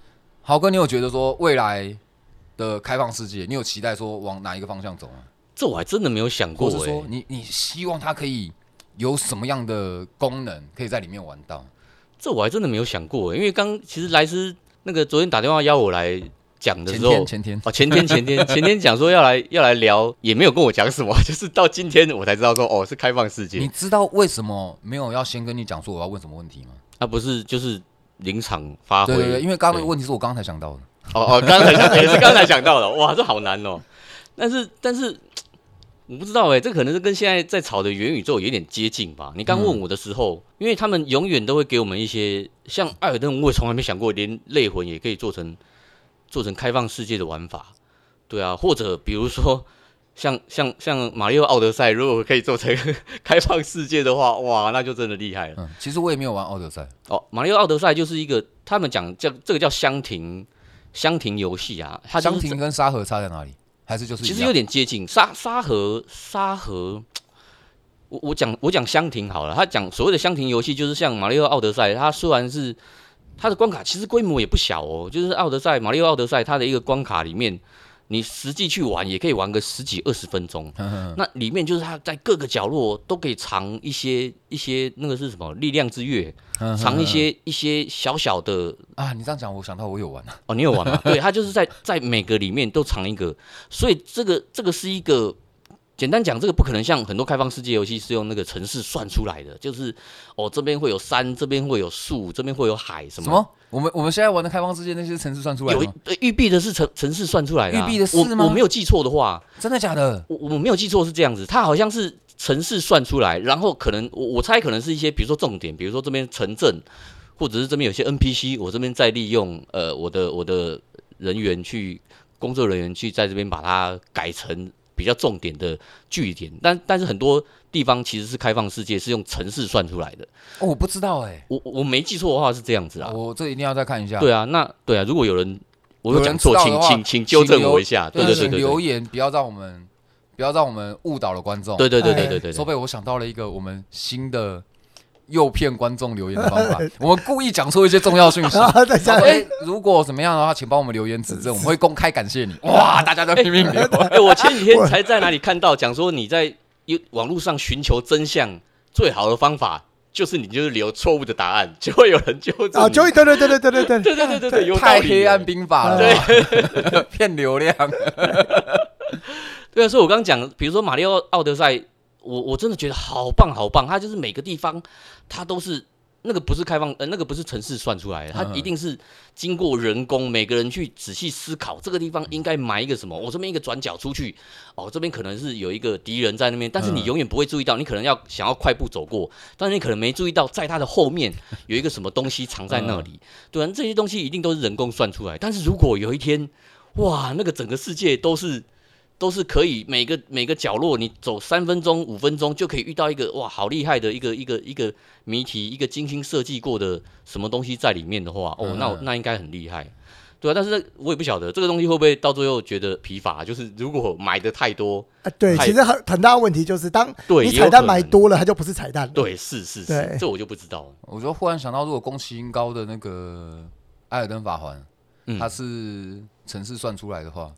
豪哥，你有觉得说未来的开放世界，你有期待说往哪一个方向走吗？这我还真的没有想过说你你希望它可以有什么样的功能可以在里面玩到？这我还真的没有想过欸，因为刚其实莱斯那个昨天打电话邀我来讲的时候前天，前天哦，前天前天 前天讲说要来要来聊，也没有跟我讲什么，就是到今天我才知道说哦是开放世界你，知道为什么没有要先跟你讲说我要问什么问题吗？啊不是就是临场发挥，对对对，因为刚刚那个问题是我刚刚才想到的。哦哦，刚才想也是刚才想到的，哇，这好难哦。但是但是我不知道哎，这可能是跟现在在炒的元宇宙有点接近吧。你刚问我的时候，因为他们永远都会给我们一些像艾尔登，我也从来没想过，连类魂也可以做成做成开放世界的玩法。对啊，或者比如说 像像像马里奥奥德赛，如果可以做成 开放世界的话，哇，那就真的厉害了。嗯，其实我也没有玩奥德赛，哦，马里奥奥德赛就是一个他们讲叫这个叫箱庭箱庭游戏啊，它就是香亭跟沙盒差在哪里？还是就是其实有点接近沙沙河沙河。我我讲我讲箱庭好了，他讲所谓的箱庭游戏，就是像马里奥奥德赛，它虽然是它的关卡其实规模也不小哦，就是奥德赛马里奥奥德赛它的一个关卡里面，你实际去玩也可以玩个十几二十分钟。那里面就是它在各个角落都可以藏一些一些那个是什么力量之月，藏一些一些小小的啊。你这样讲，我想到我有玩啊。哦，你有玩吗？对，它就是在在每个里面都藏一个，所以这个这个是一个简单讲，这个不可能像很多开放世界游戏是用那个城市算出来的，就是哦这边会有山，这边会有树，这边会有海什么。什么？我们我们现在玩的开放世界那些城市算出来有吗？对育碧的是城城市算出来的、啊，育碧的是我吗我没有记错的话，真的假的？我我没有记错是这样子，它好像是城市算出来，然后可能我我猜可能是一些比如说重点，比如说这边城镇，或者是这边有些 NPC，我这边再利用呃我的我的人员去工作人员去在这边把它改成比较重点的据点，但但是很多地方其实是开放世界，是用城市算出来的。哦，我不知道哎，我我没记错的话是这样子啊，我这一定要再看一下。对啊，那对啊，如果有人我有讲错，请请请纠正我一下，对对对留言不要让我们不要让我们误导了观众。对对对哎对对对对，收贝，我想到了一个我们新的诱骗观众留言的方法，我们故意讲出一些重要讯息。哎、如果怎么样的话，请帮我们留言指正，我们会公开感谢你。哇，大家都拼命留。哎、我前几天才在哪里看到讲说你在有网络上寻求真相最好的方法就是你就是留错误的答案，就会有人纠正啊，你。就对对对对对对对对对对对对，有太黑暗兵法了对，骗流量。对啊，所以我刚刚讲，比如说马里奥奥德赛，我我真的觉得好棒好棒，它就是每个地方它都是那个不是开放呃那个不是城市算出来的，它嗯一定是经过人工，每个人去仔细思考这个地方应该埋一个什么，我这边一个转角出去，哦这边可能是有一个敌人在那边，但是你嗯。永远不会注意到，你可能要想要快步走过，但是你可能没注意到在它的后面有一个什么东西藏在那里，对啊，这些东西一定都是人工算出来，但是如果有一天，哇，那个整个世界都是。都是可以每个每个角落，你走三分钟、五分钟就可以遇到一个哇，好厉害的一个一个一个谜题，一个精心设计过的什么东西在里面的话，哦，那那应该很厉害，对啊。但是我也不晓得这个东西会不会到最后觉得疲乏，就是如果买的太多，啊，对，其实很很大的问题就是，当对你彩蛋买多了，它就不是彩蛋了。对，是是是，这我就不知道了。我就忽然想到，如果宫崎英高的那个《艾尔登法环》，嗯它是城市算出来的话，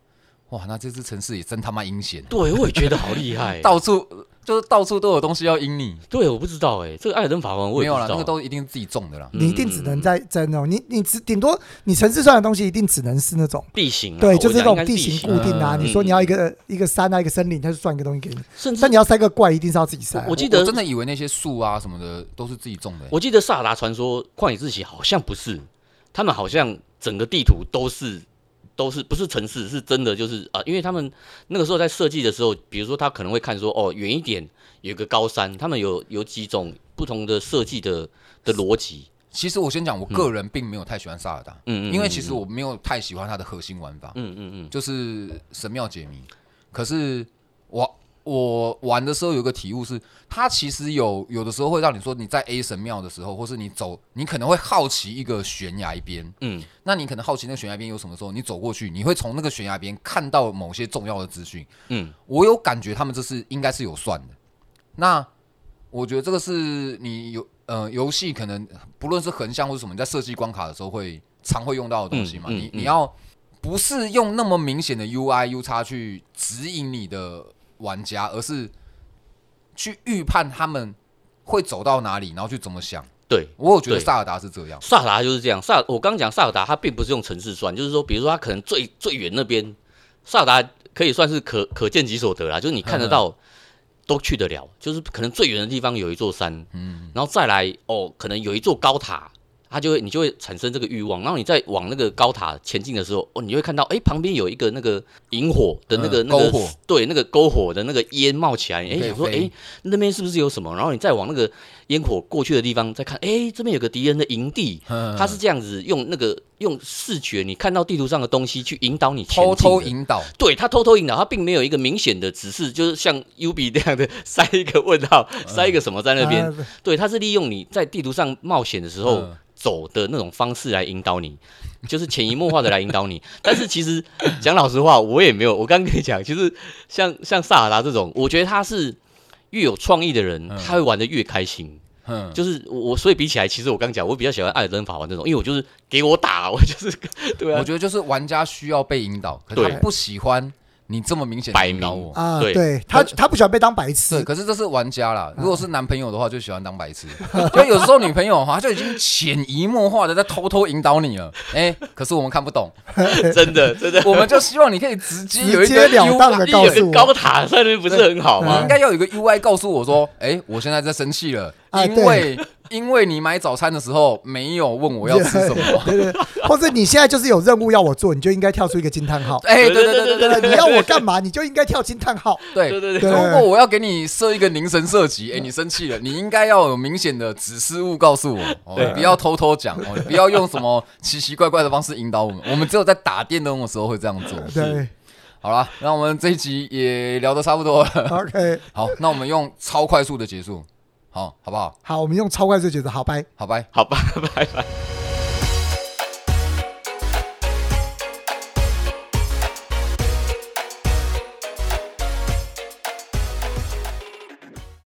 哇，那这次城市也真他妈阴险，对，我也觉得好厉害。到处就是到处都有东西要阴你。对，我不知道哎，这个艾尔登法环我没有啦，也不知道。那个都一定自己种的啦。你一定只能在在那种你你只顶多你城市上的东西一定只能是那种地形啊，对，就是这讲应该种地形形固定啊。嗯你说你要一个一个山啊一个森林，它就算一个东西给你，甚至但你要塞个怪，一定是要自己塞啊。我记得真的以为那些树啊什么的都是自己种的、我记得《萨尔达传说：旷野之息》好像不是，他们好像整个地图都是都是不是城市，是真的就是啊、因为他们那个时候在设计的时候，比如说他可能会看说哦，远一点有个高山，他们有有几种不同的设计的的逻辑，其实我先讲，我个人并没有太喜欢萨尔达，嗯嗯，因为其实我没有太喜欢它的核心玩法，嗯嗯嗯就是神庙解谜。可是我我玩的时候有一个体悟是，它其实有有的时候会让你说你在 A 神庙的时候，或是你走，你可能会好奇一个悬崖边，嗯那你可能好奇那个悬崖边有什么时候，你走过去，你会从那个悬崖边看到某些重要的资讯。嗯我有感觉他们这是应该是有算的。那我觉得这个是你有呃游戏可能不论是横向或是什么，你在设计关卡的时候会常会用到的东西嘛。嗯嗯嗯你你要不是用那么明显的 UI U 叉去指引你的玩家，而是去预判他们会走到哪里，然后去怎么想。对。我有觉得萨尔达是这样。萨尔达就是这样，萨尔我刚刚讲萨尔达，它并不是用城市算，就是说，比如说它可能最最远那边，萨尔达可以算是可可见即所得啦，就是你看得到都去得了，就是可能最远的地方有一座山，嗯，然后再来哦，可能有一座高塔，它就会你就会产生这个欲望，然后你再往那个高塔前进的时候，哦，你会看到哎旁边有一个那个萤火的那个、嗯那个篝火。对，那个篝火的那个烟冒起来，哎想说哎那边是不是有什么？然后你再往那个烟火过去的地方再看，哎这边有个敌人的营地，他是这样子用那个用视觉你看到地图上的东西去引导你前偷偷引导。对他偷偷引导，他并没有一个明显的指示，就是像 U B 这样的 塞一个问号，塞一个什么在那边。啊。对，他是利用你在地图上冒险的时候嗯走的那种方式来引导你，就是潜移默化的来引导你。但是其实讲老实话，我也没有，我刚跟你讲，其实像像萨尔达这种，我觉得他是越有创意的人，嗯他会玩的越开心。嗯，就是我我所以比起来，其实我刚讲，我比较喜欢艾尔登法环这种，因为我就是给我打，我就是 对啊我，觉得就是玩家需要被引导，可是他不喜欢你这么明显的摆明我。啊，对对他他不喜欢被当白对，痴，可是这是玩家啦。如果是男朋友的话，就喜欢当白痴。就有时候女朋友哈，就已经潜移默化的在偷偷引导你了。哎，可是我们看不懂，真的真的，我们就希望你可以直接有一告诉我高塔上面不是很好你吗应？该要有一个 UI 告诉我说，哎，我现在在生气了，啊因为因为你买早餐的时候没有问我要吃什么，对对，或者你现在就是有任务要我做，你就应该跳出一个惊叹号。哎，对对对对对对，你要我干嘛，你就应该跳惊叹号。对对对，如果我要给你设一个凝神设计，哎，你生气了，你应该要有明显的指示物告诉我，哦，不要偷偷讲，哦，不要用什么奇奇怪怪的方式引导我们，我们只有在打电动的时候会这样做。对，好了，那我们这一集也聊得差不多了。OK，好，那我们用超快速的结束。好，好不好？好，我们用超快速节奏好拜。好，拜。好拜，拜拜。